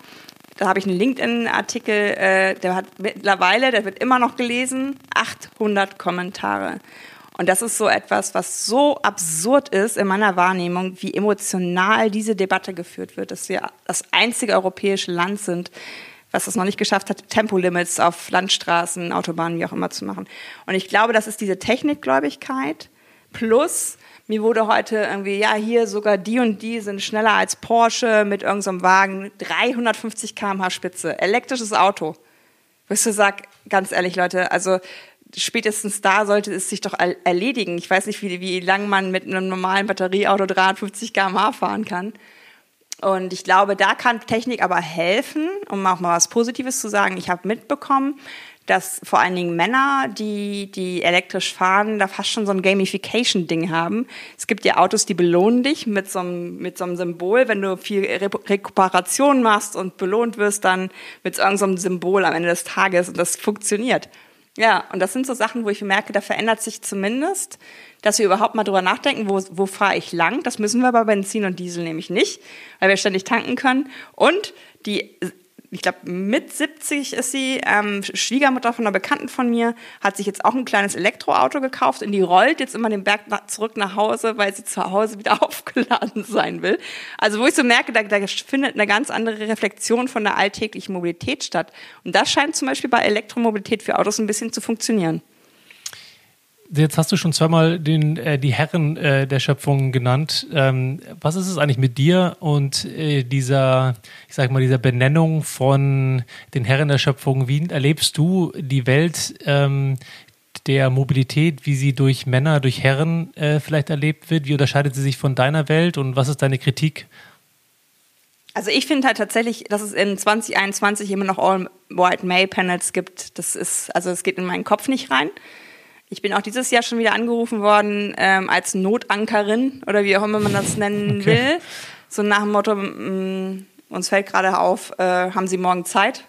Da habe ich einen LinkedIn-Artikel, äh, der hat mittlerweile, der wird immer noch gelesen, 800 Kommentare. Und das ist so etwas, was so absurd ist in meiner Wahrnehmung, wie emotional diese Debatte geführt wird, dass wir das einzige europäische Land sind, was es noch nicht geschafft hat, Tempolimits auf Landstraßen, Autobahnen, wie auch immer zu machen. Und ich glaube, das ist diese Technikgläubigkeit plus mir wurde heute irgendwie, ja, hier sogar die und die sind schneller als Porsche mit irgendeinem so Wagen, 350 km/h Spitze, elektrisches Auto. Wirst du sag, ganz ehrlich, Leute, also spätestens da sollte es sich doch erledigen. Ich weiß nicht, wie, wie lang man mit einem normalen Batterieauto 350 km/h fahren kann. Und ich glaube, da kann Technik aber helfen, um auch mal was Positives zu sagen. Ich habe mitbekommen, dass vor allen Dingen Männer, die, die elektrisch fahren, da fast schon so ein Gamification-Ding haben. Es gibt ja Autos, die belohnen dich mit so einem, mit so einem Symbol. Wenn du viel Re Rekuperation machst und belohnt wirst, dann mit so einem Symbol am Ende des Tages. Und das funktioniert. Ja, und das sind so Sachen, wo ich merke, da verändert sich zumindest dass wir überhaupt mal drüber nachdenken, wo, wo fahre ich lang. Das müssen wir bei Benzin und Diesel nämlich nicht, weil wir ständig tanken können. Und die ich glaube, mit 70 ist sie, ähm, Schwiegermutter von einer Bekannten von mir, hat sich jetzt auch ein kleines Elektroauto gekauft und die rollt jetzt immer den Berg nach, zurück nach Hause, weil sie zu Hause wieder aufgeladen sein will. Also wo ich so merke, da, da findet eine ganz andere Reflexion von der alltäglichen Mobilität statt. Und das scheint zum Beispiel bei Elektromobilität für Autos ein bisschen zu funktionieren. Jetzt hast du schon zweimal den, äh, die Herren äh, der Schöpfung genannt. Ähm, was ist es eigentlich mit dir und äh, dieser, ich sag mal, dieser Benennung von den Herren der Schöpfung? Wie erlebst du die Welt ähm, der Mobilität, wie sie durch Männer, durch Herren äh, vielleicht erlebt wird? Wie unterscheidet sie sich von deiner Welt und was ist deine Kritik? Also ich finde halt tatsächlich, dass es in 2021 immer noch All-White-Male-Panels gibt. Das ist, also es geht in meinen Kopf nicht rein. Ich bin auch dieses Jahr schon wieder angerufen worden ähm, als Notankerin oder wie auch immer man das nennen okay. will. So nach dem Motto, mh, mm, uns fällt gerade auf, äh, haben Sie morgen Zeit?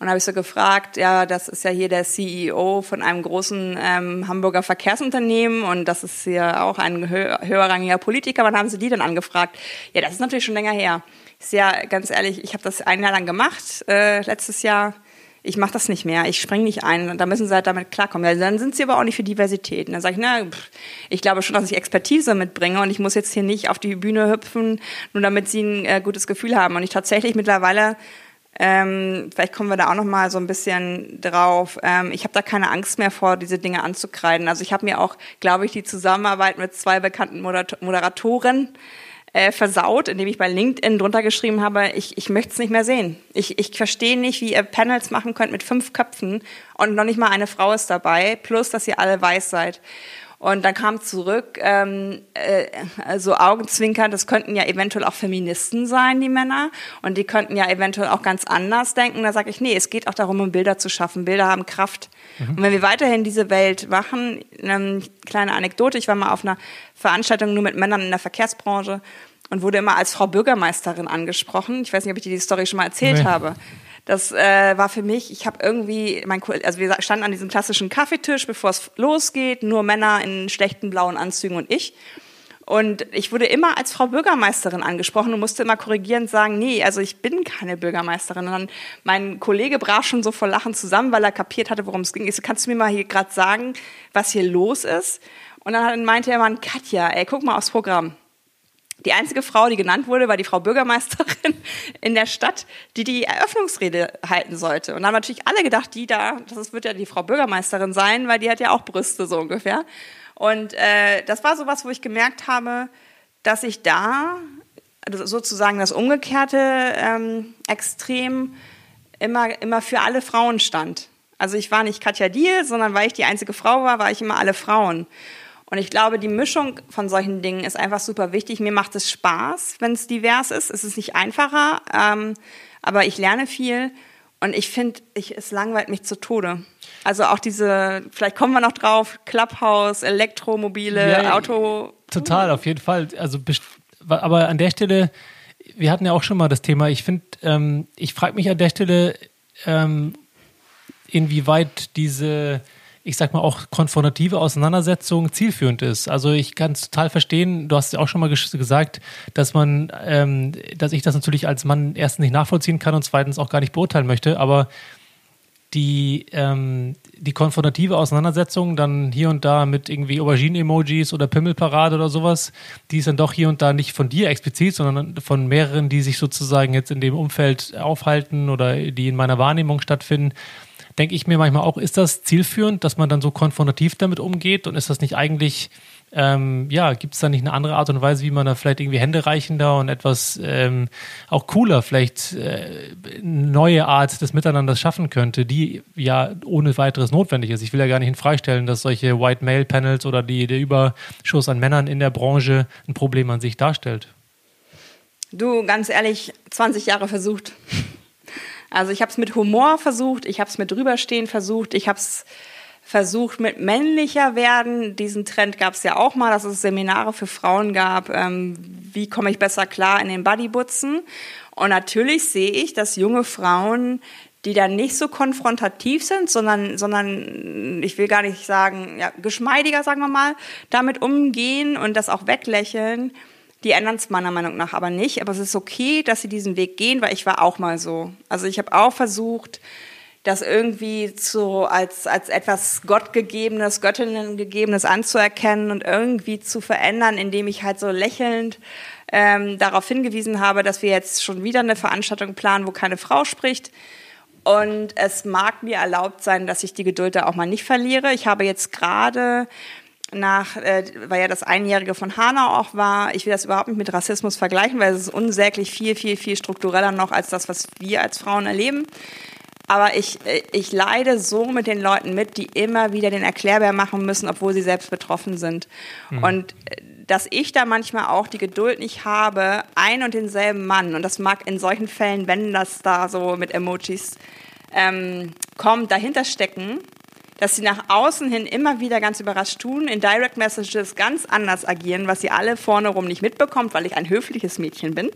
Und habe ich so gefragt, ja, das ist ja hier der CEO von einem großen ähm, Hamburger Verkehrsunternehmen und das ist hier auch ein hö höherrangiger Politiker. Wann haben Sie die denn angefragt? Ja, das ist natürlich schon länger her. Ist ja ganz ehrlich, ich habe das ein Jahr lang gemacht, äh, letztes Jahr. Ich mache das nicht mehr, ich springe nicht ein. Und da müssen sie halt damit klarkommen. Ja, dann sind sie aber auch nicht für Diversität. Und dann sage ich, na, pff, ich glaube schon, dass ich Expertise mitbringe und ich muss jetzt hier nicht auf die Bühne hüpfen, nur damit sie ein äh, gutes Gefühl haben. Und ich tatsächlich mittlerweile ähm, vielleicht kommen wir da auch noch mal so ein bisschen drauf. Ähm, ich habe da keine Angst mehr vor, diese Dinge anzukreiden. Also ich habe mir auch, glaube ich, die Zusammenarbeit mit zwei bekannten Moderatoren äh, versaut, indem ich bei LinkedIn drunter geschrieben habe, ich, ich möchte es nicht mehr sehen. Ich, ich verstehe nicht, wie ihr Panels machen könnt mit fünf Köpfen und noch nicht mal eine Frau ist dabei, plus dass ihr alle weiß seid. Und dann kam zurück, ähm, äh, also Augenzwinkern, das könnten ja eventuell auch Feministen sein, die Männer. Und die könnten ja eventuell auch ganz anders denken. Da sage ich, nee, es geht auch darum, um Bilder zu schaffen. Bilder haben Kraft. Mhm. Und wenn wir weiterhin diese Welt machen, eine kleine Anekdote, ich war mal auf einer Veranstaltung nur mit Männern in der Verkehrsbranche und wurde immer als Frau Bürgermeisterin angesprochen. Ich weiß nicht, ob ich dir die Story schon mal erzählt nee. habe. Das äh, war für mich, ich habe irgendwie, mein, also wir standen an diesem klassischen Kaffeetisch, bevor es losgeht, nur Männer in schlechten blauen Anzügen und ich. Und ich wurde immer als Frau Bürgermeisterin angesprochen und musste immer korrigierend sagen, nee, also ich bin keine Bürgermeisterin. Und dann mein Kollege brach schon so vor Lachen zusammen, weil er kapiert hatte, worum es ging. Ich so, kannst du mir mal hier gerade sagen, was hier los ist? Und dann meinte er mal, Katja, ey, guck mal aufs Programm. Die einzige Frau, die genannt wurde, war die Frau Bürgermeisterin in der Stadt, die die Eröffnungsrede halten sollte. Und dann haben natürlich alle gedacht, die da, das wird ja die Frau Bürgermeisterin sein, weil die hat ja auch Brüste so ungefähr. Und äh, das war sowas, wo ich gemerkt habe, dass ich da also sozusagen das umgekehrte ähm, Extrem immer, immer für alle Frauen stand. Also ich war nicht Katja Diel, sondern weil ich die einzige Frau war, war ich immer alle Frauen. Und ich glaube, die Mischung von solchen Dingen ist einfach super wichtig. Mir macht es Spaß, wenn es divers ist. Es ist nicht einfacher, ähm, aber ich lerne viel. Und ich finde, ich, es langweilt mich zu Tode. Also auch diese, vielleicht kommen wir noch drauf, Clubhouse, Elektromobile, ja, Auto. Total, auf jeden Fall. Also, aber an der Stelle, wir hatten ja auch schon mal das Thema. Ich finde, ähm, ich frage mich an der Stelle, ähm, inwieweit diese ich sag mal, auch konfrontative Auseinandersetzung zielführend ist. Also ich kann es total verstehen, du hast ja auch schon mal gesagt, dass man, ähm, dass ich das natürlich als Mann erstens nicht nachvollziehen kann und zweitens auch gar nicht beurteilen möchte, aber die, ähm, die konfrontative Auseinandersetzung dann hier und da mit irgendwie Aubergine-Emojis oder Pimmelparade oder sowas, die ist dann doch hier und da nicht von dir explizit, sondern von mehreren, die sich sozusagen jetzt in dem Umfeld aufhalten oder die in meiner Wahrnehmung stattfinden denke ich mir manchmal auch, ist das zielführend, dass man dann so konfrontativ damit umgeht und ist das nicht eigentlich, ähm, ja, gibt es da nicht eine andere Art und Weise, wie man da vielleicht irgendwie händereichender und etwas ähm, auch cooler, vielleicht äh, neue Art des Miteinanders schaffen könnte, die ja ohne weiteres notwendig ist. Ich will ja gar nicht in Frage stellen, dass solche White Male Panels oder die, der Überschuss an Männern in der Branche ein Problem an sich darstellt. Du, ganz ehrlich, 20 Jahre versucht. Also ich habe es mit Humor versucht, ich habe es mit drüberstehen versucht, ich habe es versucht mit männlicher werden. Diesen Trend gab es ja auch mal, dass es Seminare für Frauen gab, ähm, wie komme ich besser klar in den Bodybutzen. Und natürlich sehe ich, dass junge Frauen die dann nicht so konfrontativ sind, sondern, sondern ich will gar nicht sagen, ja, geschmeidiger, sagen wir mal, damit umgehen und das auch weglächeln, die ändern es meiner Meinung nach aber nicht. Aber es ist okay, dass sie diesen Weg gehen, weil ich war auch mal so. Also ich habe auch versucht, das irgendwie so als, als etwas Gottgegebenes, Göttinnengegebenes anzuerkennen und irgendwie zu verändern, indem ich halt so lächelnd ähm, darauf hingewiesen habe, dass wir jetzt schon wieder eine Veranstaltung planen, wo keine Frau spricht. Und es mag mir erlaubt sein, dass ich die Geduld da auch mal nicht verliere. Ich habe jetzt gerade nach, äh, weil ja das Einjährige von Hanau auch war, ich will das überhaupt nicht mit Rassismus vergleichen, weil es ist unsäglich viel, viel, viel struktureller noch als das, was wir als Frauen erleben. Aber ich, äh, ich leide so mit den Leuten mit, die immer wieder den Erklärbär machen müssen, obwohl sie selbst betroffen sind. Mhm. Und äh, dass ich da manchmal auch die Geduld nicht habe, ein und denselben Mann, und das mag in solchen Fällen, wenn das da so mit Emojis ähm, kommt, dahinter stecken, dass sie nach außen hin immer wieder ganz überrascht tun, in Direct Messages ganz anders agieren, was sie alle vorne rum nicht mitbekommt, weil ich ein höfliches Mädchen bin.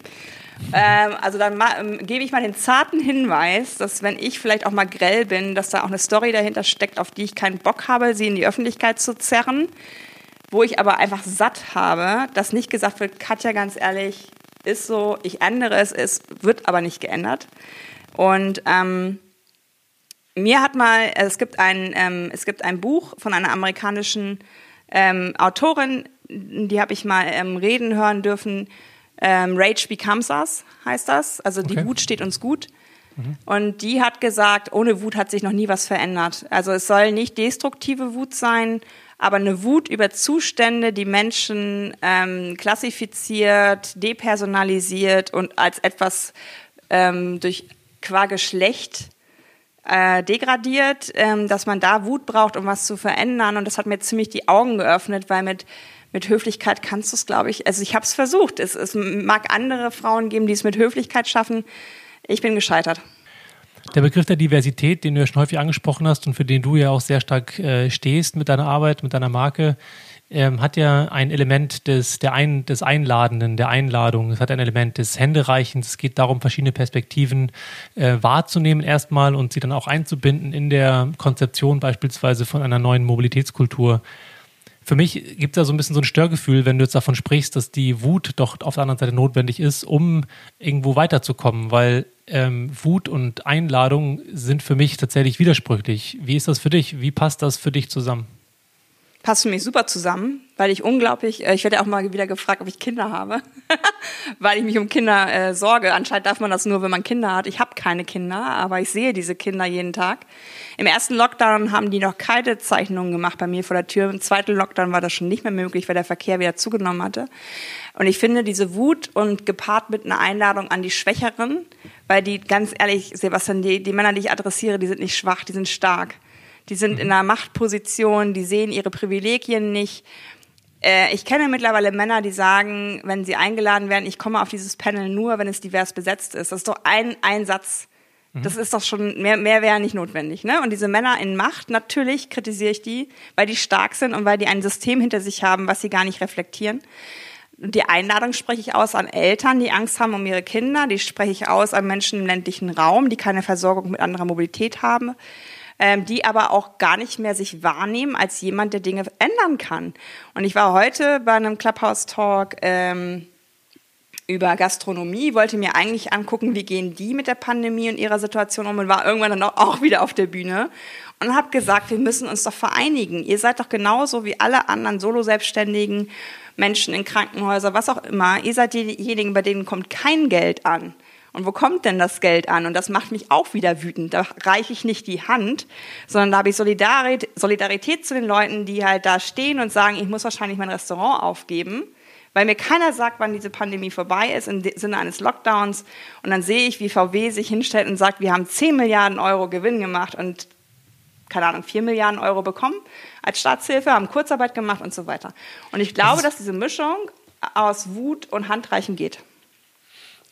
Ähm, also dann ähm, gebe ich mal den zarten Hinweis, dass wenn ich vielleicht auch mal grell bin, dass da auch eine Story dahinter steckt, auf die ich keinen Bock habe, sie in die Öffentlichkeit zu zerren, wo ich aber einfach satt habe, dass nicht gesagt wird, Katja, ganz ehrlich, ist so, ich ändere es, es wird aber nicht geändert. Und ähm, mir hat mal, also es gibt ein, ähm, es gibt ein Buch von einer amerikanischen ähm, Autorin, die habe ich mal ähm, reden hören dürfen. Ähm, Rage Becomes Us heißt das. Also okay. die Wut steht uns gut. Mhm. Und die hat gesagt, ohne Wut hat sich noch nie was verändert. Also es soll nicht destruktive Wut sein, aber eine Wut über Zustände, die Menschen ähm, klassifiziert, depersonalisiert und als etwas ähm, durch qua Geschlecht äh, degradiert, ähm, dass man da Wut braucht, um was zu verändern. Und das hat mir ziemlich die Augen geöffnet, weil mit mit Höflichkeit kannst du es, glaube ich. Also ich habe es versucht. Es, es mag andere Frauen geben, die es mit Höflichkeit schaffen. Ich bin gescheitert. Der Begriff der Diversität, den du ja schon häufig angesprochen hast und für den du ja auch sehr stark äh, stehst mit deiner Arbeit, mit deiner Marke, ähm, hat ja ein Element des, der ein, des Einladenden, der Einladung. Es hat ein Element des Händereichens. Es geht darum, verschiedene Perspektiven äh, wahrzunehmen erstmal und sie dann auch einzubinden in der Konzeption beispielsweise von einer neuen Mobilitätskultur. Für mich gibt es da so ein bisschen so ein Störgefühl, wenn du jetzt davon sprichst, dass die Wut doch auf der anderen Seite notwendig ist, um irgendwo weiterzukommen, weil ähm, Wut und Einladung sind für mich tatsächlich widersprüchlich. Wie ist das für dich? Wie passt das für dich zusammen? Passt für mich super zusammen, weil ich unglaublich, äh, ich werde auch mal wieder gefragt, ob ich Kinder habe, weil ich mich um Kinder äh, sorge. Anscheinend darf man das nur, wenn man Kinder hat. Ich habe keine Kinder, aber ich sehe diese Kinder jeden Tag. Im ersten Lockdown haben die noch keine Zeichnungen gemacht bei mir vor der Tür. Im zweiten Lockdown war das schon nicht mehr möglich, weil der Verkehr wieder zugenommen hatte. Und ich finde diese Wut und gepaart mit einer Einladung an die Schwächeren, weil die ganz ehrlich, Sebastian, die, die Männer, die ich adressiere, die sind nicht schwach, die sind stark die sind in einer Machtposition, die sehen ihre Privilegien nicht. Äh, ich kenne mittlerweile Männer, die sagen, wenn sie eingeladen werden, ich komme auf dieses Panel nur, wenn es divers besetzt ist. Das ist doch ein, ein Satz. Mhm. Das ist doch schon, mehr, mehr wäre nicht notwendig. Ne? Und diese Männer in Macht, natürlich kritisiere ich die, weil die stark sind und weil die ein System hinter sich haben, was sie gar nicht reflektieren. Die Einladung spreche ich aus an Eltern, die Angst haben um ihre Kinder. Die spreche ich aus an Menschen im ländlichen Raum, die keine Versorgung mit anderer Mobilität haben ähm, die aber auch gar nicht mehr sich wahrnehmen als jemand, der Dinge ändern kann. Und ich war heute bei einem Clubhouse-Talk ähm, über Gastronomie, wollte mir eigentlich angucken, wie gehen die mit der Pandemie und ihrer Situation um und war irgendwann dann auch wieder auf der Bühne und habe gesagt, wir müssen uns doch vereinigen. Ihr seid doch genauso wie alle anderen Solo-Selbstständigen, Menschen in Krankenhäusern, was auch immer. Ihr seid diejenigen, bei denen kommt kein Geld an. Und wo kommt denn das Geld an? Und das macht mich auch wieder wütend. Da reiche ich nicht die Hand, sondern da habe ich Solidarität, Solidarität zu den Leuten, die halt da stehen und sagen, ich muss wahrscheinlich mein Restaurant aufgeben, weil mir keiner sagt, wann diese Pandemie vorbei ist im Sinne eines Lockdowns. Und dann sehe ich, wie VW sich hinstellt und sagt, wir haben 10 Milliarden Euro Gewinn gemacht und keine Ahnung, 4 Milliarden Euro bekommen als Staatshilfe, haben Kurzarbeit gemacht und so weiter. Und ich glaube, dass diese Mischung aus Wut und Handreichen geht.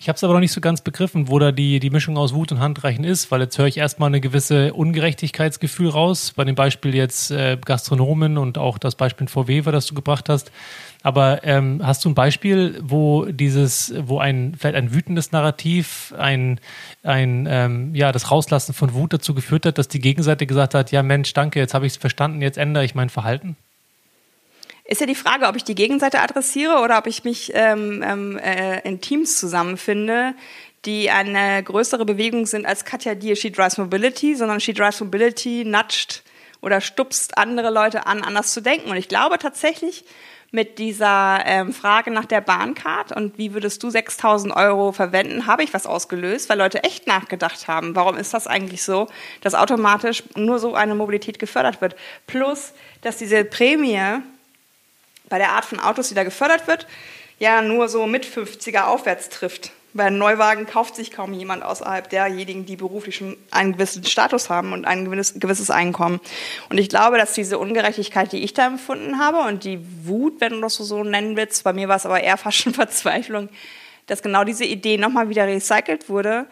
Ich habe es aber noch nicht so ganz begriffen, wo da die, die Mischung aus Wut und Handreichen ist, weil jetzt höre ich erstmal eine gewisse Ungerechtigkeitsgefühl raus, bei dem Beispiel jetzt äh, Gastronomen und auch das Beispiel VW, das du gebracht hast. Aber ähm, hast du ein Beispiel, wo dieses, wo ein vielleicht ein wütendes Narrativ, ein, ein ähm, ja, das Rauslassen von Wut dazu geführt hat, dass die Gegenseite gesagt hat, ja Mensch, danke, jetzt habe ich es verstanden, jetzt ändere ich mein Verhalten? Ist ja die Frage, ob ich die Gegenseite adressiere oder ob ich mich ähm, ähm, äh, in Teams zusammenfinde, die eine größere Bewegung sind als Katja Dier She Drives Mobility, sondern She Drives Mobility nudgt oder stupst andere Leute an, anders zu denken. Und ich glaube tatsächlich, mit dieser ähm, Frage nach der Bahncard und wie würdest du 6000 Euro verwenden, habe ich was ausgelöst, weil Leute echt nachgedacht haben, warum ist das eigentlich so, dass automatisch nur so eine Mobilität gefördert wird. Plus, dass diese Prämie bei der Art von Autos, die da gefördert wird, ja nur so mit 50er aufwärts trifft. Ein Neuwagen kauft sich kaum jemand außerhalb derjenigen, die beruflich schon einen gewissen Status haben und ein gewisses Einkommen. Und ich glaube, dass diese Ungerechtigkeit, die ich da empfunden habe und die Wut, wenn du das so nennen willst, bei mir war es aber eher fast schon Verzweiflung, dass genau diese Idee nochmal wieder recycelt wurde,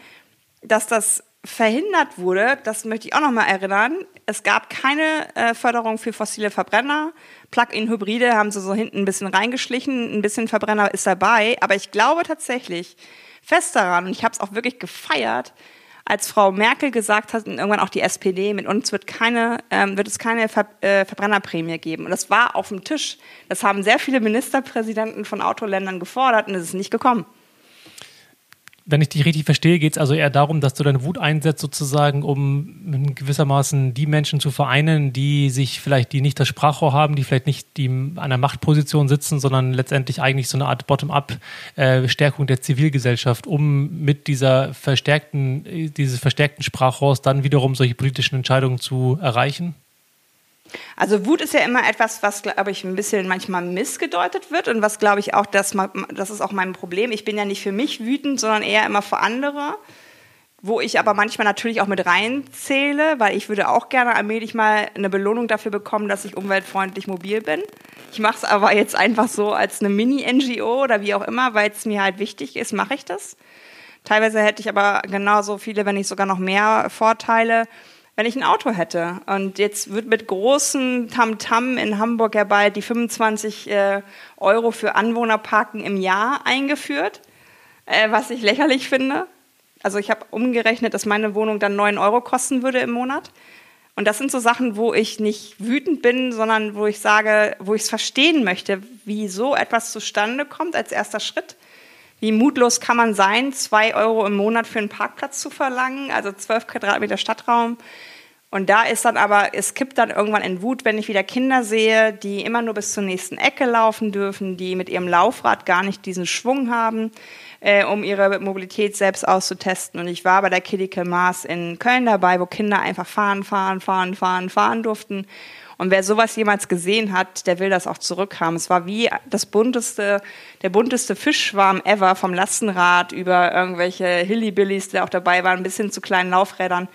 dass das verhindert wurde, das möchte ich auch noch mal erinnern, es gab keine äh, Förderung für fossile Verbrenner. Plug-in-Hybride haben sie so hinten ein bisschen reingeschlichen, ein bisschen Verbrenner ist dabei, aber ich glaube tatsächlich fest daran und ich habe es auch wirklich gefeiert, als Frau Merkel gesagt hat und irgendwann auch die SPD, mit uns wird keine, ähm, wird es keine Ver äh, Verbrennerprämie geben. Und das war auf dem Tisch. Das haben sehr viele Ministerpräsidenten von Autoländern gefordert und es ist nicht gekommen wenn ich dich richtig verstehe, geht es also eher darum, dass du deine Wut einsetzt, sozusagen, um gewissermaßen die Menschen zu vereinen, die sich vielleicht, die nicht das Sprachrohr haben, die vielleicht nicht die an einer Machtposition sitzen, sondern letztendlich eigentlich so eine Art Bottom-up-Stärkung der Zivilgesellschaft, um mit dieser verstärkten, dieses verstärkten Sprachrohrs dann wiederum solche politischen Entscheidungen zu erreichen? Also Wut ist ja immer etwas, was, glaube ich, ein bisschen manchmal missgedeutet wird und was, glaube ich, auch, das, das ist auch mein Problem. Ich bin ja nicht für mich wütend, sondern eher immer für andere, wo ich aber manchmal natürlich auch mit reinzähle, weil ich würde auch gerne allmählich mal eine Belohnung dafür bekommen, dass ich umweltfreundlich mobil bin. Ich mache es aber jetzt einfach so als eine Mini-NGO oder wie auch immer, weil es mir halt wichtig ist, mache ich das. Teilweise hätte ich aber genauso viele, wenn nicht sogar noch mehr Vorteile wenn ich ein Auto hätte. Und jetzt wird mit großem Tamtam -Tam in Hamburg bald die 25 äh, Euro für Anwohnerparken im Jahr eingeführt, äh, was ich lächerlich finde. Also ich habe umgerechnet, dass meine Wohnung dann 9 Euro kosten würde im Monat. Und das sind so Sachen, wo ich nicht wütend bin, sondern wo ich sage, wo ich es verstehen möchte, wie so etwas zustande kommt als erster Schritt. Wie mutlos kann man sein, zwei Euro im Monat für einen Parkplatz zu verlangen, also zwölf Quadratmeter Stadtraum. Und da ist dann aber, es kippt dann irgendwann in Wut, wenn ich wieder Kinder sehe, die immer nur bis zur nächsten Ecke laufen dürfen, die mit ihrem Laufrad gar nicht diesen Schwung haben, äh, um ihre Mobilität selbst auszutesten. Und ich war bei der Kiddicke Mars in Köln dabei, wo Kinder einfach fahren, fahren, fahren, fahren, fahren durften. Und wer sowas jemals gesehen hat, der will das auch zurückhaben. Es war wie das bunteste, der bunteste Fischschwarm ever vom Lastenrad über irgendwelche Hillybillys, die auch dabei waren, bis hin zu kleinen Laufrädern.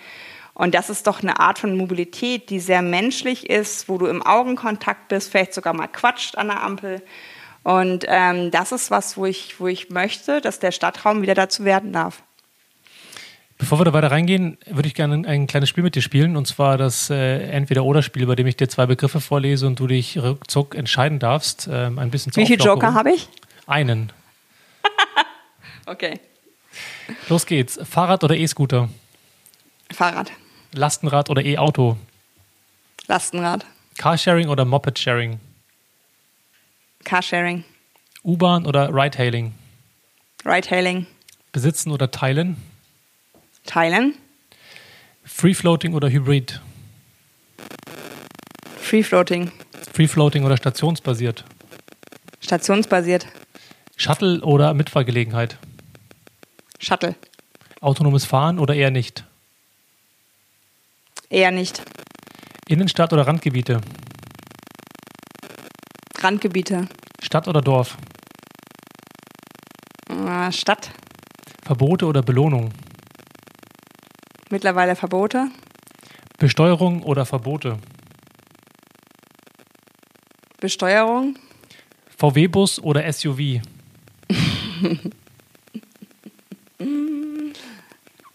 Und das ist doch eine Art von Mobilität, die sehr menschlich ist, wo du im Augenkontakt bist, vielleicht sogar mal quatscht an der Ampel. Und ähm, das ist was, wo ich, wo ich möchte, dass der Stadtraum wieder dazu werden darf. Bevor wir da weiter reingehen, würde ich gerne ein kleines Spiel mit dir spielen, und zwar das äh, Entweder-Oder-Spiel, bei dem ich dir zwei Begriffe vorlese und du dich ruckzuck entscheiden darfst. Ähm, ein bisschen Wie viele Joker habe ich? Einen. okay. Los geht's. Fahrrad oder E-Scooter? Fahrrad. Lastenrad oder E-Auto? Lastenrad. Carsharing oder Moped-Sharing? Carsharing. U-Bahn oder Ride-Hailing? Ride-Hailing. Besitzen oder teilen? Teilen. Free-Floating oder Hybrid? Free-Floating. Free-Floating oder stationsbasiert? Stationsbasiert. Shuttle oder Mitfahrgelegenheit? Shuttle. Autonomes Fahren oder eher nicht? Eher nicht. Innenstadt oder Randgebiete? Randgebiete. Stadt oder Dorf? Äh, Stadt. Verbote oder Belohnung? Mittlerweile Verbote. Besteuerung oder Verbote? Besteuerung. VW-Bus oder SUV?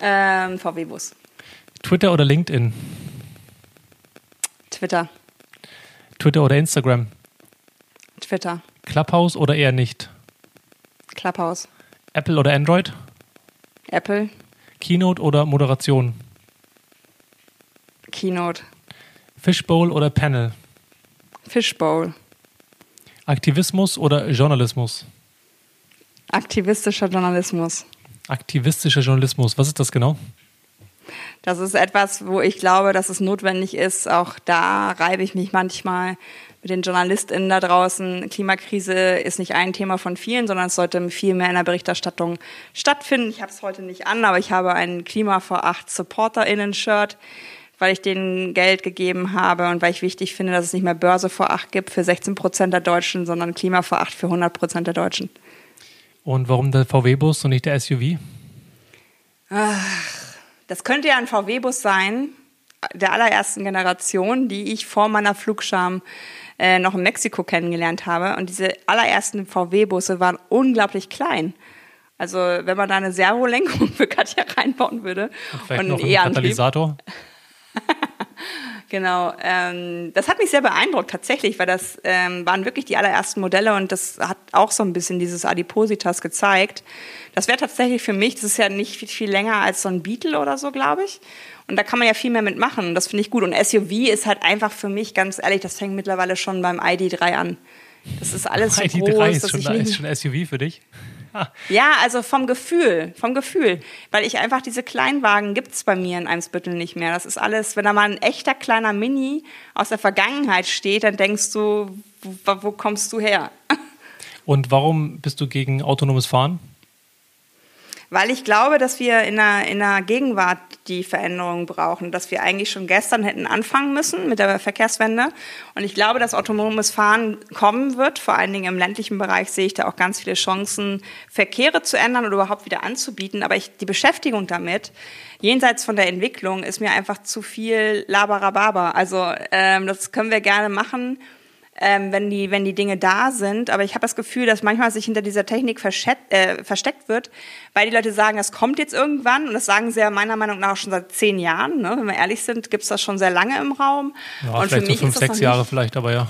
ähm, VW-Bus. Twitter oder LinkedIn? Twitter. Twitter oder Instagram? Twitter. Clubhouse oder eher nicht? Clubhouse. Apple oder Android? Apple. Keynote oder Moderation? Keynote. Fishbowl oder Panel? Fishbowl. Aktivismus oder Journalismus? Aktivistischer Journalismus. Aktivistischer Journalismus, was ist das genau? Das ist etwas, wo ich glaube, dass es notwendig ist. Auch da reibe ich mich manchmal mit den JournalistInnen da draußen. Klimakrise ist nicht ein Thema von vielen, sondern es sollte viel mehr in der Berichterstattung stattfinden. Ich habe es heute nicht an, aber ich habe ein Klima vor acht SupporterInnen-Shirt, weil ich denen Geld gegeben habe und weil ich wichtig finde, dass es nicht mehr Börse vor acht gibt für 16 Prozent der Deutschen, sondern Klima vor acht für 100 Prozent der Deutschen. Und warum der VW-Bus und nicht der SUV? Ach, das könnte ja ein VW-Bus sein, der allerersten Generation, die ich vor meiner Flugscham äh, noch in Mexiko kennengelernt habe. Und diese allerersten VW-Busse waren unglaublich klein. Also wenn man da eine Servolenkung für Katja reinbauen würde und, vielleicht und noch einen Katalysator. Genau, ähm, das hat mich sehr beeindruckt tatsächlich, weil das ähm, waren wirklich die allerersten Modelle und das hat auch so ein bisschen dieses Adipositas gezeigt. Das wäre tatsächlich für mich, das ist ja nicht viel, viel länger als so ein Beetle oder so, glaube ich. Und da kann man ja viel mehr mitmachen und das finde ich gut. Und SUV ist halt einfach für mich, ganz ehrlich, das fängt mittlerweile schon beim ID3 an. Das ist alles so ID3 groß, ist, schon, ist schon SUV für dich? ja, also vom Gefühl, vom Gefühl. Weil ich einfach diese Kleinwagen gibt es bei mir in Eimsbüttel nicht mehr. Das ist alles, wenn da mal ein echter kleiner Mini aus der Vergangenheit steht, dann denkst du, wo, wo kommst du her? Und warum bist du gegen autonomes Fahren? Weil ich glaube, dass wir in der, in der Gegenwart die Veränderungen brauchen, dass wir eigentlich schon gestern hätten anfangen müssen mit der Verkehrswende. Und ich glaube, dass autonomes Fahren kommen wird. Vor allen Dingen im ländlichen Bereich sehe ich da auch ganz viele Chancen, Verkehre zu ändern oder überhaupt wieder anzubieten. Aber ich, die Beschäftigung damit, jenseits von der Entwicklung, ist mir einfach zu viel Labarababa. Also ähm, das können wir gerne machen ähm, wenn, die, wenn die Dinge da sind. Aber ich habe das Gefühl, dass manchmal sich hinter dieser Technik äh, versteckt wird, weil die Leute sagen, das kommt jetzt irgendwann. Und das sagen sie ja meiner Meinung nach schon seit zehn Jahren. Ne? Wenn wir ehrlich sind, gibt es das schon sehr lange im Raum. Ja, und für mich so fünf, sechs Jahre vielleicht, aber ja.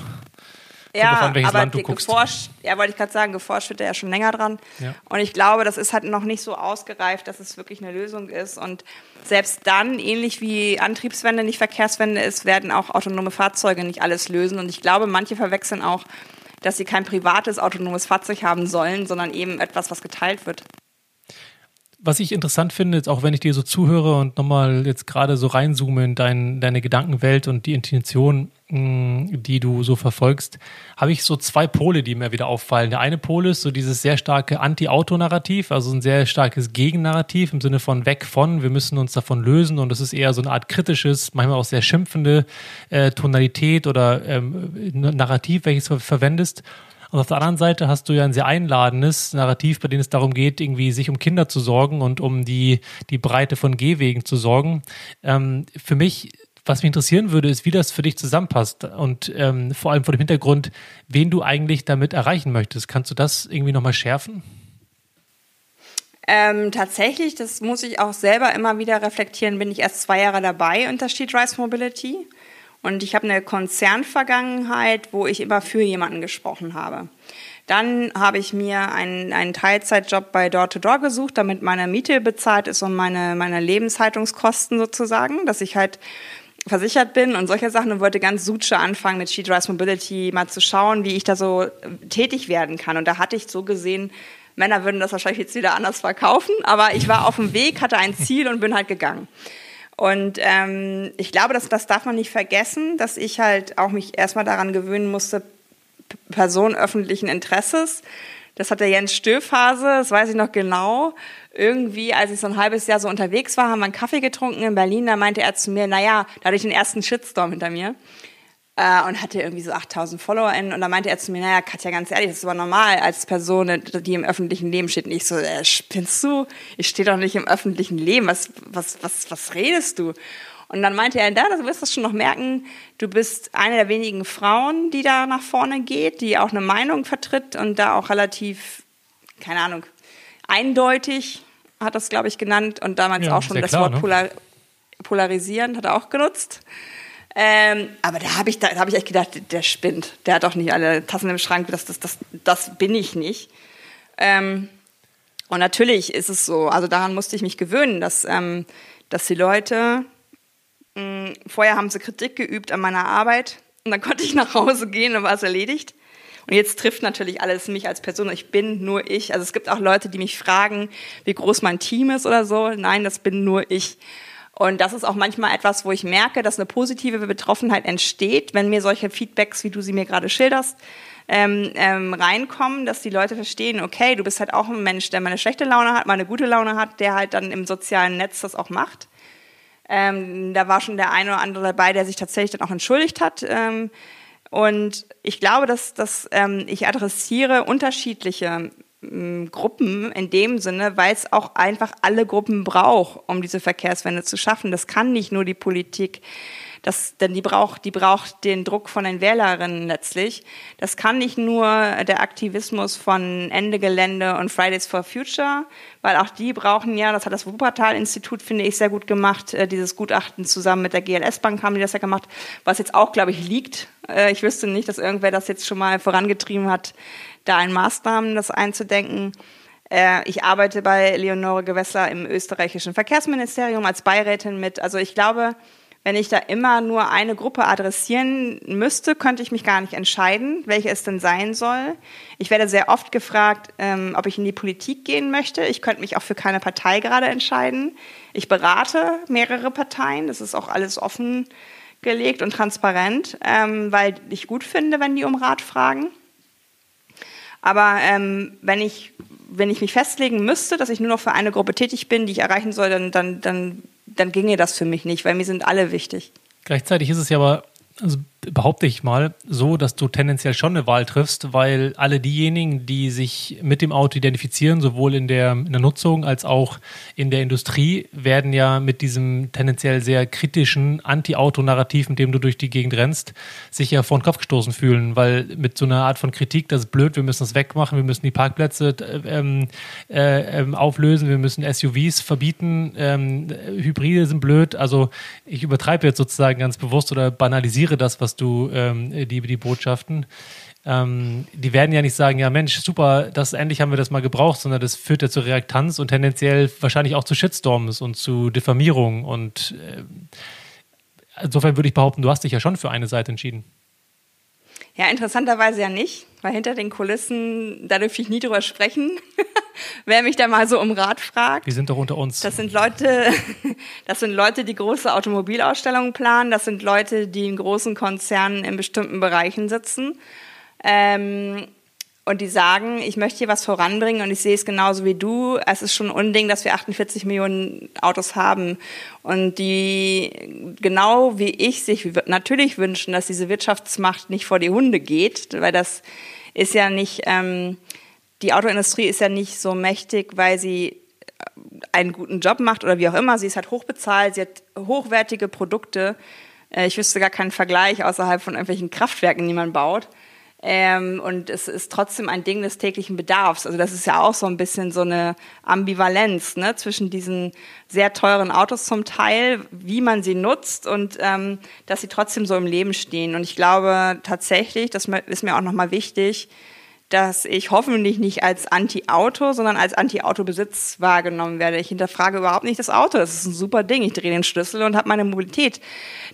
Ja, an, aber Land du geforscht, ja, wollte ich gerade sagen, geforscht wird er ja schon länger dran. Ja. Und ich glaube, das ist halt noch nicht so ausgereift, dass es wirklich eine Lösung ist. Und selbst dann, ähnlich wie Antriebswende nicht Verkehrswende ist, werden auch autonome Fahrzeuge nicht alles lösen. Und ich glaube, manche verwechseln auch, dass sie kein privates autonomes Fahrzeug haben sollen, sondern eben etwas, was geteilt wird was ich interessant finde, jetzt auch wenn ich dir so zuhöre und nochmal jetzt gerade so reinzoome in dein, deine Gedankenwelt und die Intention, mm, die du so verfolgst, habe ich so zwei Pole, die mir wieder auffallen. Der eine Pol ist so dieses sehr starke Anti-Auto-Narrativ, also ein sehr starkes Gegennarrativ im Sinne von weg von, wir müssen uns davon lösen und das ist eher so eine Art kritisches, manchmal auch sehr schimpfende äh, Tonalität oder ähm, Narrativ, welches du verwendest. Und auf der anderen Seite hast du ja ein sehr einladendes Narrativ, bei dem es darum geht, irgendwie sich um Kinder zu sorgen und um die, die Breite von Gehwegen zu sorgen. Ähm, für mich was mich interessieren würde, ist, wie das für dich zusammenpasst und ähm, vor allem vor dem Hintergrund, wen du eigentlich damit erreichen möchtest. Kannst du das irgendwie nochmal schärfen? Ähm, tatsächlich, das muss ich auch selber immer wieder reflektieren, bin ich erst zwei Jahre dabei unter Street Rise Mobility. Und ich habe eine Konzernvergangenheit, wo ich immer für jemanden gesprochen habe. Dann habe ich mir einen, einen Teilzeitjob bei Door-to-Door -Door gesucht, damit meine Miete bezahlt ist und meine, meine Lebenshaltungskosten sozusagen, dass ich halt versichert bin und solche Sachen und wollte ganz suche anfangen mit She Drives Mobility, mal zu schauen, wie ich da so tätig werden kann. Und da hatte ich so gesehen, Männer würden das wahrscheinlich jetzt wieder anders verkaufen, aber ich war auf dem Weg, hatte ein Ziel und bin halt gegangen. Und ähm, ich glaube, dass, das darf man nicht vergessen, dass ich halt auch mich erstmal daran gewöhnen musste, Person öffentlichen Interesses. Das hat der Jens Stöphase, das weiß ich noch genau. Irgendwie, als ich so ein halbes Jahr so unterwegs war, haben wir einen Kaffee getrunken in Berlin, da meinte er zu mir, naja, da hatte ich den ersten Shitstorm hinter mir äh, und hatte irgendwie so 8000 FollowerInnen. Und da meinte er zu mir, naja, Katja, ganz ehrlich, das ist aber normal als Person, die im öffentlichen Leben steht. Und ich so, äh, spinnst du? Ich stehe doch nicht im öffentlichen Leben. Was, was, was, was redest du? Und dann meinte er, da, du wirst das schon noch merken, du bist eine der wenigen Frauen, die da nach vorne geht, die auch eine Meinung vertritt und da auch relativ, keine Ahnung, eindeutig hat das, glaube ich, genannt und damals ja, auch schon das klar, Wort ne? polar, polarisierend hat er auch genutzt. Ähm, aber da habe ich, da, da hab ich echt gedacht, der spinnt. Der hat doch nicht alle Tassen im Schrank. Das, das, das, das bin ich nicht. Ähm, und natürlich ist es so, also daran musste ich mich gewöhnen, dass, ähm, dass die Leute, mh, hm, vorher haben sie Kritik geübt an meiner Arbeit und dann konnte ich nach Hause gehen und war es erledigt. Und jetzt trifft natürlich alles mich als Person. Ich bin nur ich. Also es gibt auch Leute, die mich fragen, wie groß mein Team ist oder so. Nein, das bin nur ich. Und das ist auch manchmal etwas, wo ich merke, dass eine positive Betroffenheit entsteht, wenn mir solche Feedbacks, wie du sie mir gerade schilderst, ähm, ähm, reinkommen, dass die Leute verstehen, okay, du bist halt auch ein Mensch, der mal eine schlechte Laune hat, mal eine gute Laune hat, der halt dann im sozialen Netz das auch macht. Ähm, da war schon der eine oder andere dabei, der sich tatsächlich dann auch entschuldigt hat. Ähm, und ich glaube, dass, dass ähm, ich adressiere unterschiedliche Gruppen in dem Sinne, weil es auch einfach alle Gruppen braucht, um diese Verkehrswende zu schaffen. Das kann nicht nur die Politik, Das, denn die braucht, die braucht den Druck von den Wählerinnen letztlich. Das kann nicht nur der Aktivismus von Ende Gelände und Fridays for Future, weil auch die brauchen ja, das hat das Wuppertal-Institut, finde ich, sehr gut gemacht, äh, dieses Gutachten zusammen mit der GLS-Bank haben die das ja gemacht, was jetzt auch, glaube ich, liegt. Äh, ich wüsste nicht, dass irgendwer das jetzt schon mal vorangetrieben hat, da in Maßnahmen das einzudenken. Äh, ich arbeite bei Leonore Gewässer im österreichischen Verkehrsministerium als Beirätin mit. Also ich glaube, wenn ich da immer nur eine Gruppe adressieren müsste, könnte ich mich gar nicht entscheiden, welche es denn sein soll. Ich werde sehr oft gefragt, ähm, ob ich in die Politik gehen möchte. Ich könnte mich auch für keine Partei gerade entscheiden. Ich berate mehrere Parteien. Das ist auch alles offengelegt und transparent, ähm, weil ich gut finde, wenn die um Rat fragen. Aber ähm, wenn ich wenn ich mich festlegen müsste, dass ich nur noch für eine Gruppe tätig bin, die ich erreichen soll, dann, dann, dann, dann ginge das für mich nicht, weil mir sind alle wichtig. Gleichzeitig ist es ja aber also behaupte ich mal, so, dass du tendenziell schon eine Wahl triffst, weil alle diejenigen, die sich mit dem Auto identifizieren, sowohl in der, in der Nutzung als auch in der Industrie, werden ja mit diesem tendenziell sehr kritischen Anti-Auto-Narrativ, mit dem du durch die Gegend rennst, sich ja vor den Kopf gestoßen fühlen, weil mit so einer Art von Kritik, das ist blöd, wir müssen das wegmachen, wir müssen die Parkplätze ähm, äh, ähm, auflösen, wir müssen SUVs verbieten, ähm, Hybride sind blöd, also ich übertreibe jetzt sozusagen ganz bewusst oder banalisiere das, was du ähm, die, die Botschaften. Ähm, die werden ja nicht sagen, ja Mensch, super, das endlich haben wir das mal gebraucht, sondern das führt ja zu Reaktanz und tendenziell wahrscheinlich auch zu Shitstorms und zu Diffamierung. Und äh, insofern würde ich behaupten, du hast dich ja schon für eine Seite entschieden. Ja, interessanterweise ja nicht, weil hinter den Kulissen, da dürfte ich nie drüber sprechen, wer mich da mal so um Rat fragt. Wir sind doch unter uns. Das sind Leute, das sind Leute, die große Automobilausstellungen planen, das sind Leute, die in großen Konzernen in bestimmten Bereichen sitzen. Ähm, und die sagen, ich möchte hier was voranbringen und ich sehe es genauso wie du. Es ist schon ein Unding, dass wir 48 Millionen Autos haben und die genau wie ich sich natürlich wünschen, dass diese Wirtschaftsmacht nicht vor die Hunde geht, weil das ist ja nicht, ähm, die Autoindustrie ist ja nicht so mächtig, weil sie äh, einen guten Job macht oder wie auch immer. Sie ist halt hochbezahlt, sie hat hochwertige Produkte. Äh, ich wüsste gar keinen Vergleich außerhalb von irgendwelchen Kraftwerken, die man baut. Ähm, und es ist trotzdem ein Ding des täglichen Bedarfs. Also das ist ja auch so ein bisschen so eine Ambivalenz ne, zwischen diesen sehr teuren Autos zum Teil, wie man sie nutzt und ähm, dass sie trotzdem so im Leben stehen. Und ich glaube tatsächlich, das ist mir auch nochmal wichtig, dass ich hoffentlich nicht als Anti-Auto, sondern als Anti-Auto-Besitz wahrgenommen werde. Ich hinterfrage überhaupt nicht das Auto. Das ist ein super Ding. Ich drehe den Schlüssel und habe meine Mobilität.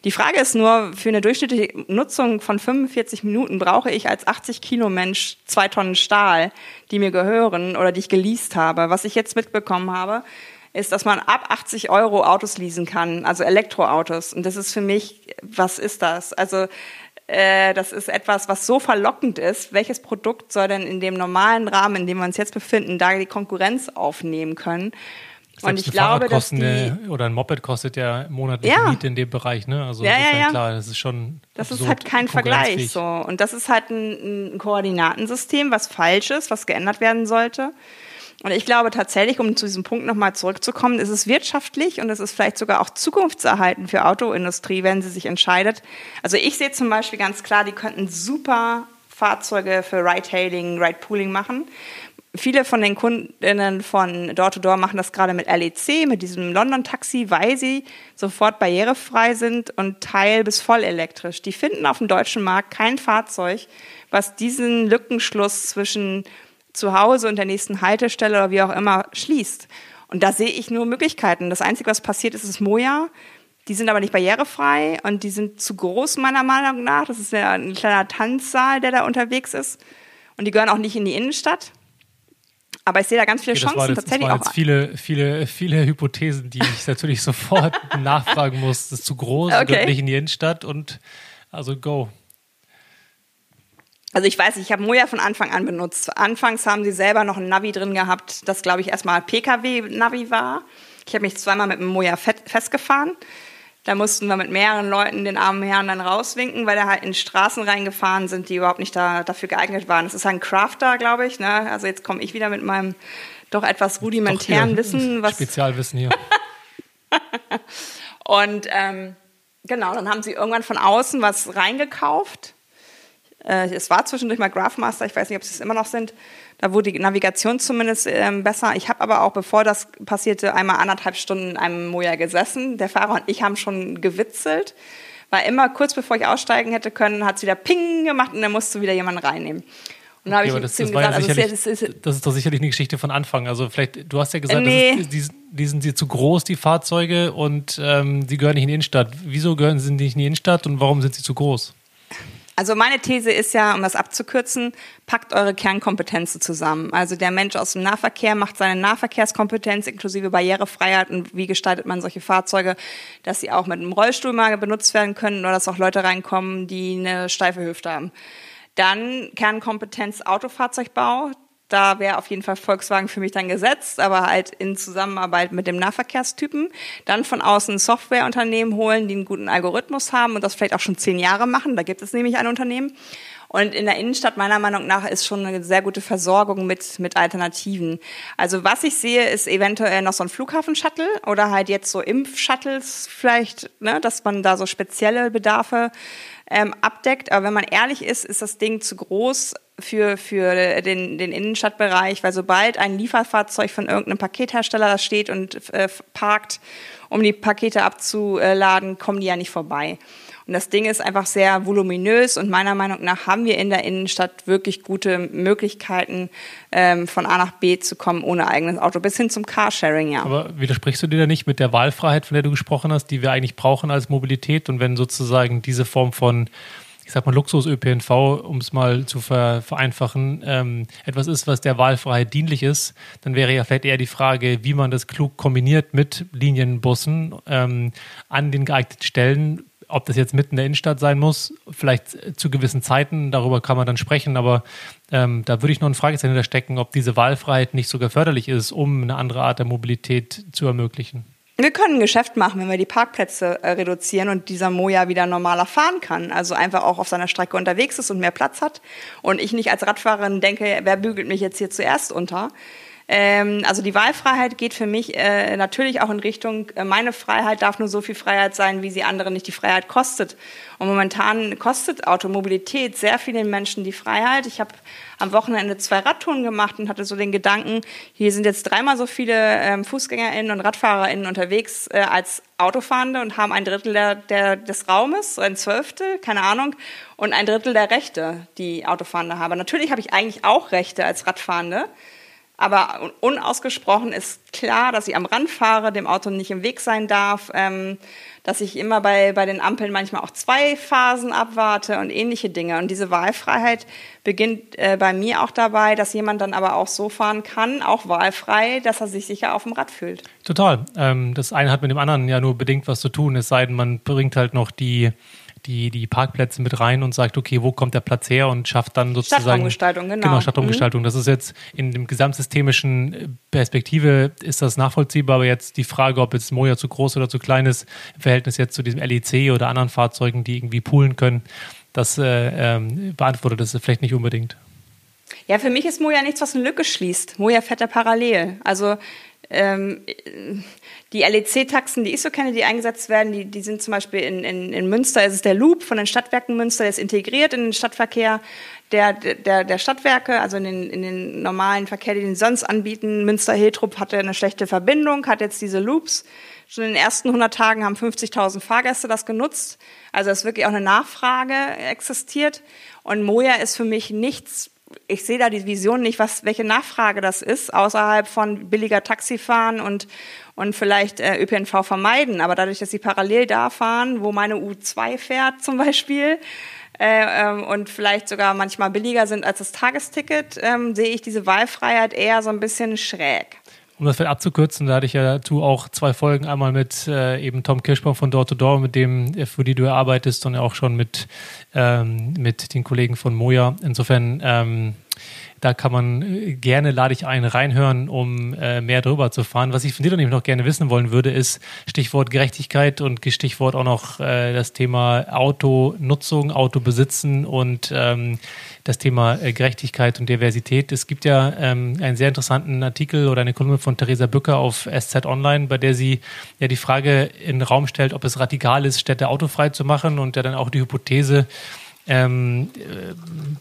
Die Frage ist nur, für eine durchschnittliche Nutzung von 45 Minuten brauche ich als 80 Kilo Mensch zwei Tonnen Stahl, die mir gehören oder die ich geleast habe. Was ich jetzt mitbekommen habe, ist, dass man ab 80 Euro Autos leasen kann, also Elektroautos. Und das ist für mich, was ist das? Also äh, das ist etwas, was so verlockend ist. Welches Produkt soll denn in dem normalen Rahmen, in dem wir uns jetzt befinden, da die Konkurrenz aufnehmen können? und ich glaube, dass die, oder ein Moped kostet ja monatliche ja. Miete in dem Bereich, ne? Also ja, ja, ja. klar, das ist schon Das ist halt kein Vergleich so und das ist halt ein, ein Koordinatensystem, was falsch ist, was geändert werden sollte. Und ich glaube tatsächlich, um zu diesem Punkt nochmal zurückzukommen, ist es wirtschaftlich und es ist vielleicht sogar auch zukunftserhaltend für Autoindustrie, wenn sie sich entscheidet. Also ich sehe zum Beispiel ganz klar, die könnten super Fahrzeuge für Ride-Hailing, Ride-Pooling machen. Viele von den Kundinnen von Door-to-Door machen das gerade mit LEC, mit diesem London-Taxi, weil sie sofort barrierefrei sind und teil- bis voll elektrisch. Die finden auf dem deutschen Markt kein Fahrzeug, was diesen Lückenschluss zwischen zu Hause und der nächsten Haltestelle oder wie auch immer schließt. Und da sehe ich nur Möglichkeiten. Das Einzige, was passiert ist, ist Moja. Die sind aber nicht barrierefrei und die sind zu groß, meiner Meinung nach. Das ist ja ein kleiner Tanzsaal, der da unterwegs ist. Und die gehören auch nicht in die Innenstadt. Aber ich sehe da ganz viele okay, Chancen jetzt, tatsächlich das waren jetzt viele, viele, viele Hypothesen, die ich natürlich sofort nachfragen muss. Das ist zu groß, okay. gehört nicht in die Innenstadt und also go. Also ich weiß, ich habe Moja von Anfang an benutzt. Anfangs haben sie selber noch ein Navi drin gehabt, das glaube ich erstmal PKW-Navi war. Ich habe mich zweimal mit dem Moja festgefahren. Da mussten wir mit mehreren Leuten den armen Herrn dann rauswinken, weil er halt in Straßen reingefahren sind, die überhaupt nicht da, dafür geeignet waren. Das ist ein Crafter, glaube ich. Ne? Also jetzt komme ich wieder mit meinem doch etwas rudimentären doch Wissen. Was Spezialwissen hier. Und ähm, Genau, dann haben sie irgendwann von außen was reingekauft. Äh, es war zwischendurch mal Graphmaster, ich weiß nicht, ob sie es immer noch sind. Da wurde die Navigation zumindest ähm, besser. Ich habe aber auch, bevor das passierte, einmal anderthalb Stunden in einem Moja gesessen. Der Fahrer und ich haben schon gewitzelt. War immer kurz bevor ich aussteigen hätte können, hat es wieder Ping gemacht und dann musste wieder jemand reinnehmen. Und okay, habe ich das, das gesagt, ja also das, ist, das ist doch sicherlich eine Geschichte von Anfang. Also vielleicht, du hast ja gesagt, nee. ist, die, die, sind die zu groß, die Fahrzeuge, und ähm, die gehören nicht in die Innenstadt. Wieso gehören sie nicht in die Innenstadt und warum sind sie zu groß? Also meine These ist ja, um das abzukürzen, packt eure Kernkompetenzen zusammen. Also der Mensch aus dem Nahverkehr macht seine Nahverkehrskompetenz inklusive Barrierefreiheit und wie gestaltet man solche Fahrzeuge, dass sie auch mit einem Rollstuhl mal benutzt werden können oder dass auch Leute reinkommen, die eine steife Hüfte haben. Dann Kernkompetenz Autofahrzeugbau da wäre auf jeden Fall Volkswagen für mich dann gesetzt, aber halt in Zusammenarbeit mit dem Nahverkehrstypen. Dann von außen Softwareunternehmen holen, die einen guten Algorithmus haben und das vielleicht auch schon zehn Jahre machen. Da gibt es nämlich ein Unternehmen. Und in der Innenstadt meiner Meinung nach ist schon eine sehr gute Versorgung mit, mit Alternativen. Also was ich sehe, ist eventuell noch so ein Flughafen-Shuttle oder halt jetzt so Impf-Shuttles vielleicht, ne, dass man da so spezielle Bedarfe ähm, abdeckt. Aber wenn man ehrlich ist, ist das Ding zu groß für, für den, den Innenstadtbereich, weil sobald ein Lieferfahrzeug von irgendeinem Pakethersteller da steht und äh, parkt, um die Pakete abzuladen, kommen die ja nicht vorbei. Und das Ding ist einfach sehr voluminös und meiner Meinung nach haben wir in der Innenstadt wirklich gute Möglichkeiten, ähm, von A nach B zu kommen ohne eigenes Auto, bis hin zum Carsharing, ja. Aber widersprichst du dir da nicht mit der Wahlfreiheit, von der du gesprochen hast, die wir eigentlich brauchen als Mobilität? Und wenn sozusagen diese Form von ich sag mal, Luxus-ÖPNV, um es mal zu ver vereinfachen, ähm, etwas ist, was der Wahlfreiheit dienlich ist, dann wäre ja vielleicht eher die Frage, wie man das klug kombiniert mit Linienbussen ähm, an den geeigneten Stellen, ob das jetzt mitten in der Innenstadt sein muss, vielleicht zu gewissen Zeiten, darüber kann man dann sprechen, aber ähm, da würde ich noch ein Fragezeichen hinterstecken, ob diese Wahlfreiheit nicht sogar förderlich ist, um eine andere Art der Mobilität zu ermöglichen. Wir können ein Geschäft machen, wenn wir die Parkplätze äh, reduzieren und dieser Moja wieder normaler fahren kann. Also einfach auch auf seiner Strecke unterwegs ist und mehr Platz hat. Und ich nicht als Radfahrerin denke, wer bügelt mich jetzt hier zuerst unter? Ähm, also die Wahlfreiheit geht für mich äh, natürlich auch in Richtung, äh, meine Freiheit darf nur so viel Freiheit sein, wie sie anderen nicht die Freiheit kostet. Und momentan kostet Automobilität sehr vielen Menschen die Freiheit. Ich habe am Wochenende zwei Radtouren gemacht und hatte so den Gedanken, hier sind jetzt dreimal so viele ähm, FußgängerInnen und RadfahrerInnen unterwegs äh, als Autofahrende und haben ein Drittel der, der, des Raumes, ein Zwölftel, keine Ahnung, und ein Drittel der Rechte, die Autofahrende haben. Natürlich habe ich eigentlich auch Rechte als Radfahrende. Aber unausgesprochen ist klar, dass ich am Rand fahre, dem Auto nicht im Weg sein darf, ähm, dass ich immer bei, bei den Ampeln manchmal auch zwei Phasen abwarte und ähnliche Dinge. Und diese Wahlfreiheit beginnt äh, bei mir auch dabei, dass jemand dann aber auch so fahren kann, auch wahlfrei, dass er sich sicher auf dem Rad fühlt. Total. Ähm, das eine hat mit dem anderen ja nur bedingt was zu tun, es sei denn, man bringt halt noch die die, die Parkplätze mit rein und sagt, okay, wo kommt der Platz her und schafft dann sozusagen. Stadtraumgestaltung, genau. Genau, Stadtraumgestaltung. Mhm. Das ist jetzt in dem gesamtsystemischen Perspektive ist das nachvollziehbar, aber jetzt die Frage, ob jetzt Moja zu groß oder zu klein ist, im Verhältnis jetzt zu diesem LEC oder anderen Fahrzeugen, die irgendwie poolen können, das äh, ähm, beantwortet das vielleicht nicht unbedingt. Ja, für mich ist Moja nichts, was eine Lücke schließt. Moja fährt ja parallel. Also ähm, die LEC-Taxen, die ich so kenne, die eingesetzt werden, die, die sind zum Beispiel in, in, in Münster, ist es der Loop von den Stadtwerken Münster, der ist integriert in den Stadtverkehr der, der, der Stadtwerke, also in den, in den normalen Verkehr, den die sonst anbieten. Münster-Hiltrup hatte eine schlechte Verbindung, hat jetzt diese Loops. Schon in den ersten 100 Tagen haben 50.000 Fahrgäste das genutzt. Also es ist wirklich auch eine Nachfrage existiert. Und Moja ist für mich nichts ich sehe da die Vision nicht, was, welche Nachfrage das ist, außerhalb von billiger Taxifahren und, und vielleicht äh, ÖPNV vermeiden. Aber dadurch, dass sie parallel da fahren, wo meine U2 fährt zum Beispiel, äh, ähm, und vielleicht sogar manchmal billiger sind als das Tagesticket, ähm, sehe ich diese Wahlfreiheit eher so ein bisschen schräg. Um das vielleicht abzukürzen, da hatte ich ja dazu auch zwei Folgen, einmal mit äh, eben Tom Kirschbaum von Door to Door, mit dem, äh, für die du arbeitest, und auch schon mit, ähm, mit den Kollegen von Moja. Insofern, ähm, Da kann man äh, gerne, lade ich ein, reinhören, um äh, mehr drüber zu fahren. Was ich von dir nämlich noch gerne wissen wollen würde, ist Stichwort Gerechtigkeit und Stichwort auch noch äh, das Thema Autonutzung, Autobesitzen und ähm, das Thema äh, Gerechtigkeit und Diversität. Es gibt ja ähm, einen sehr interessanten Artikel oder eine Kolumne von Theresa Bücker auf SZ Online, bei der sie ja die Frage in den Raum stellt, ob es radikal ist, Städte autofrei zu machen und ja dann auch die Hypothese ähm, äh,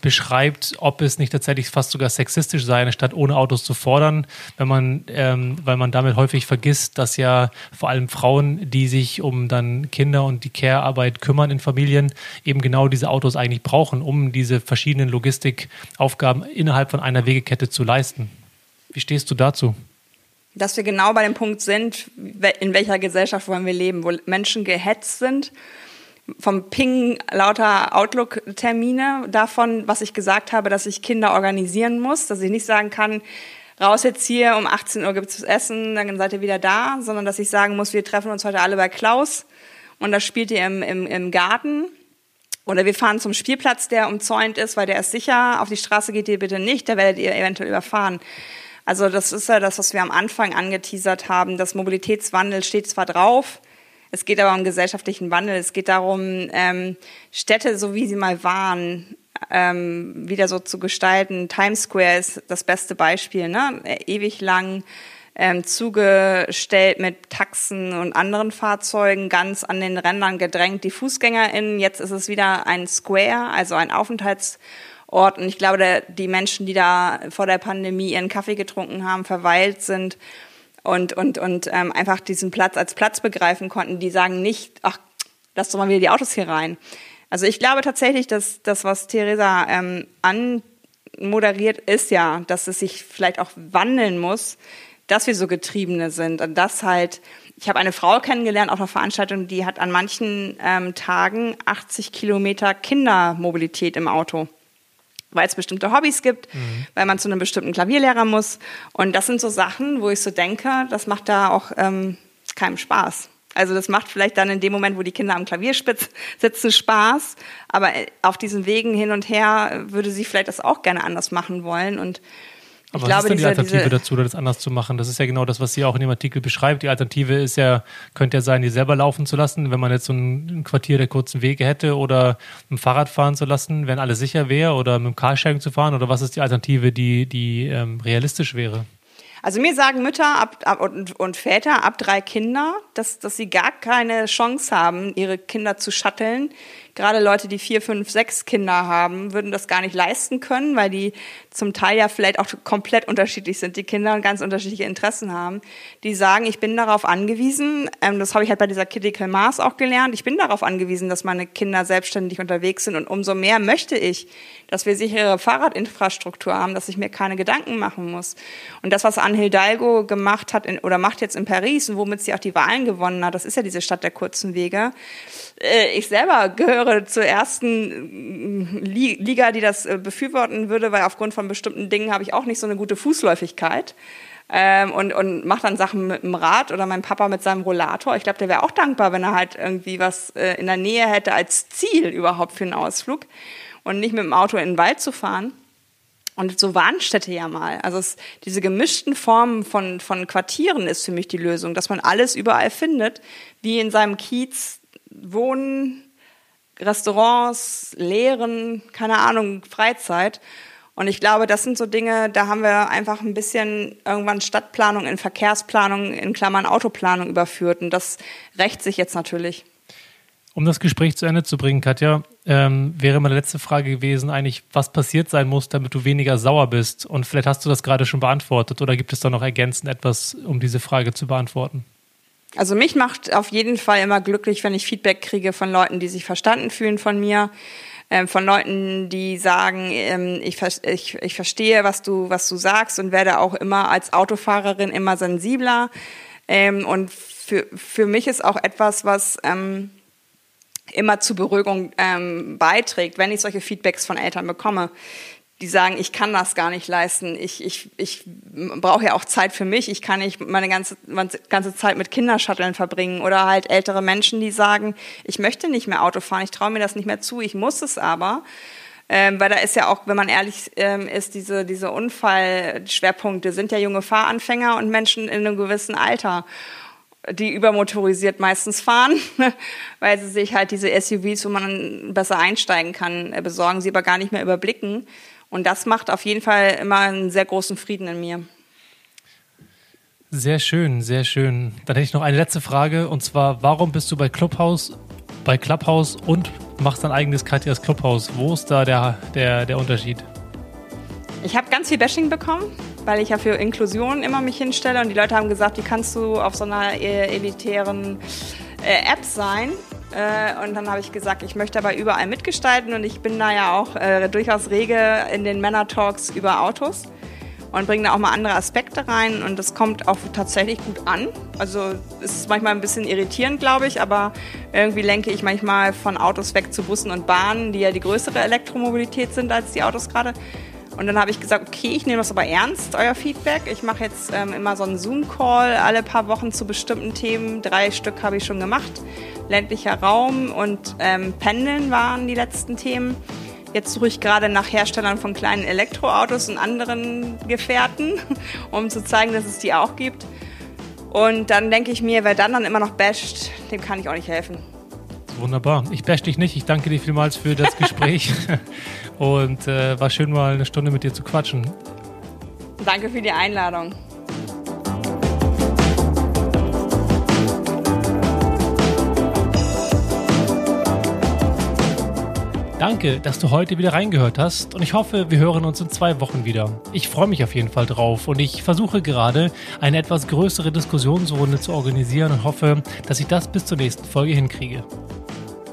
beschreibt, ob es nicht tatsächlich fast sogar sexistisch sei, eine Stadt ohne Autos zu fordern, wenn man, ähm, weil man damit häufig vergisst, dass ja vor allem Frauen, die sich um dann Kinder und die Care-Arbeit kümmern in Familien, eben genau diese Autos eigentlich brauchen, um diese verschiedenen Logistikaufgaben innerhalb von einer Wegekette zu leisten. Wie stehst du dazu? Dass wir genau bei dem Punkt sind, in welcher Gesellschaft wollen wir leben, wo Menschen gehetzt sind vom Ping lauter Outlook-Termine davon, was ich gesagt habe, dass ich Kinder organisieren muss, dass ich nicht sagen kann, raus jetzt hier, um 18 Uhr gibt es Essen, dann seid ihr wieder da, sondern dass ich sagen muss, wir treffen uns heute alle bei Klaus und das spielt ihr im, im, im Garten. Oder wir fahren zum Spielplatz, der umzäunt ist, weil der ist sicher. Auf die Straße geht ihr bitte nicht, da werdet ihr eventuell überfahren. Also das ist ja das, was wir am Anfang angeteasert haben. Das Mobilitätswandel steht zwar drauf, es geht aber um gesellschaftlichen Wandel. Es geht darum, ähm, Städte, so wie sie mal waren, ähm, wieder so zu gestalten. Times Square ist das beste Beispiel, ne? Ewig lang ähm, zugestellt mit Taxen und anderen Fahrzeugen, ganz an den Rändern gedrängt, die FußgängerInnen. Jetzt ist es wieder ein Square, also ein Aufenthaltsort. Und ich glaube, der, die Menschen, die da vor der Pandemie ihren Kaffee getrunken haben, verweilt sind, und, und, und ähm, einfach diesen Platz als Platz begreifen konnten, die sagen nicht, ach, lass doch mal wieder die Autos hier rein. Also ich glaube tatsächlich, dass das, was Theresa ähm, anmoderiert, ist ja, dass es sich vielleicht auch wandeln muss, dass wir so Getriebene sind und dass halt, ich habe eine Frau kennengelernt auf einer Veranstaltung, die hat an manchen ähm, Tagen 80 Kilometer Kindermobilität im Auto weil es bestimmte Hobbys gibt, mhm. weil man zu einem bestimmten Klavierlehrer muss. Und das sind so Sachen, wo ich so denke, das macht da auch ähm, keinem Spaß. Also das macht vielleicht dann in dem Moment, wo die Kinder am Klavierspitz sitzen, Spaß. Aber äh, auf diesen Wegen hin und her würde sie vielleicht das auch gerne anders machen wollen. Und aber ich was glaube, ist denn die Alternative dazu, das anders zu machen? Das ist ja genau das, was sie auch in dem Artikel beschreibt. Die Alternative ist ja, könnte ja sein, die selber laufen zu lassen, wenn man jetzt so ein Quartier der kurzen Wege hätte oder mit dem Fahrrad fahren zu lassen, wenn alles sicher wäre oder mit dem Carsharing zu fahren oder was ist die Alternative, die, die ähm, realistisch wäre? Also mir sagen Mütter ab, ab und, und, Väter ab drei Kinder, dass, dass sie gar keine Chance haben, ihre Kinder zu shutteln, gerade Leute, die vier, fünf, sechs Kinder haben, würden das gar nicht leisten können, weil die zum Teil ja vielleicht auch komplett unterschiedlich sind, die Kinder und ganz unterschiedliche Interessen haben. Die sagen, ich bin darauf angewiesen, ähm, das habe ich halt bei dieser Critical Mass auch gelernt, ich bin darauf angewiesen, dass meine Kinder selbstständig unterwegs sind und umso mehr möchte ich, dass wir sichere Fahrradinfrastruktur haben, dass ich mir keine Gedanken machen muss. Und das, was Anne Hidalgo gemacht hat in, oder macht jetzt in Paris und womit sie auch die Wahlen gewonnen hat, das ist ja diese Stadt der kurzen Wege. Äh, ich selber gehöre zur ersten äh, Liga, die das äh, befürworten würde, weil aufgrund von bestimmten Dingen habe ich auch nicht so eine gute Fußläufigkeit. Ähm, und, und mache dann Sachen mit dem Rad oder mein Papa mit seinem Rollator. Ich glaube, der wäre auch dankbar, wenn er halt irgendwie was äh, in der Nähe hätte als Ziel überhaupt für einen Ausflug und nicht mit dem Auto in den Wald zu fahren. Und so waren Städte ja mal. Also es, diese gemischten Formen von, von Quartieren ist für mich die Lösung, dass man alles überall findet, wie in seinem Kiez Wohnen, Restaurants, Lehren, keine Ahnung, Freizeit. Und ich glaube, das sind so Dinge, da haben wir einfach ein bisschen irgendwann Stadtplanung in Verkehrsplanung, in Klammern Autoplanung überführt. Und das rächt sich jetzt natürlich. Um das Gespräch zu Ende zu bringen, Katja, ähm, wäre meine letzte Frage gewesen, eigentlich, was passiert sein muss, damit du weniger sauer bist. Und vielleicht hast du das gerade schon beantwortet oder gibt es da noch ergänzend etwas, um diese Frage zu beantworten? Also mich macht auf jeden Fall immer glücklich, wenn ich Feedback kriege von Leuten, die sich verstanden fühlen von mir, ähm, von Leuten, die sagen, ähm, ich, ich, ich verstehe, was du, was du sagst und werde auch immer als Autofahrerin immer sensibler. Ähm, und für, für mich ist auch etwas, was ähm, immer zu Beruhigung ähm, beiträgt, wenn ich solche Feedbacks von Eltern bekomme die sagen, ich kann das gar nicht leisten, ich, ich, ich brauche ja auch Zeit für mich, ich kann nicht meine ganze, meine ganze Zeit mit Kindershutteln verbringen oder halt ältere Menschen, die sagen, ich möchte nicht mehr Auto fahren, ich traue mir das nicht mehr zu, ich muss es aber. Ähm, weil da ist ja auch, wenn man ehrlich ähm, ist, diese, diese Unfallschwerpunkte sind ja junge Fahranfänger und Menschen in einem gewissen Alter, die übermotorisiert meistens fahren, weil sie sich halt diese SUVs, wo man besser einsteigen kann, äh, besorgen, sie aber gar nicht mehr überblicken. Und das macht auf jeden Fall immer einen sehr großen Frieden in mir. Sehr schön, sehr schön. Dann hätte ich noch eine letzte Frage und zwar, warum bist du bei Clubhouse, bei Clubhouse und machst dein eigenes Katjas Clubhouse? Wo ist da der, der, der Unterschied? Ich habe ganz viel Bashing bekommen, weil ich ja für Inklusion immer mich hinstelle und die Leute haben gesagt, wie kannst du auf so einer äh, elitären äh, App sein? Äh, und dann habe ich gesagt, ich möchte aber überall mitgestalten und ich bin da ja auch äh, durchaus rege in den Männer-Talks über Autos und bringen da auch mal andere Aspekte rein und das kommt auch tatsächlich gut an. Also es ist manchmal ein bisschen irritierend, glaube ich, aber irgendwie lenke ich manchmal von Autos weg zu Bussen und Bahnen, die ja die größere Elektromobilität sind als die Autos gerade. Und dann habe ich gesagt, okay, ich nehme das aber ernst, euer Feedback. Ich mache jetzt ähm, immer so einen Zoom-Call alle paar Wochen zu bestimmten Themen. Drei Stück habe ich schon gemacht. Ländlicher Raum und ähm, Pendeln waren die letzten Themen. Jetzt suche ich gerade nach Herstellern von kleinen Elektroautos und anderen Gefährten, um zu zeigen, dass es die auch gibt. Und dann denke ich mir, wer dann dann immer noch basht, dem kann ich auch nicht helfen. Wunderbar. Ich bash dich nicht. Ich danke dir vielmals für das Gespräch. und äh, war schön, mal eine Stunde mit dir zu quatschen. Danke für die Einladung. Danke, dass du heute wieder reingehört hast und ich hoffe, wir hören uns in zwei Wochen wieder. Ich freue mich auf jeden Fall drauf und ich versuche gerade eine etwas größere Diskussionsrunde zu organisieren und hoffe, dass ich das bis zur nächsten Folge hinkriege.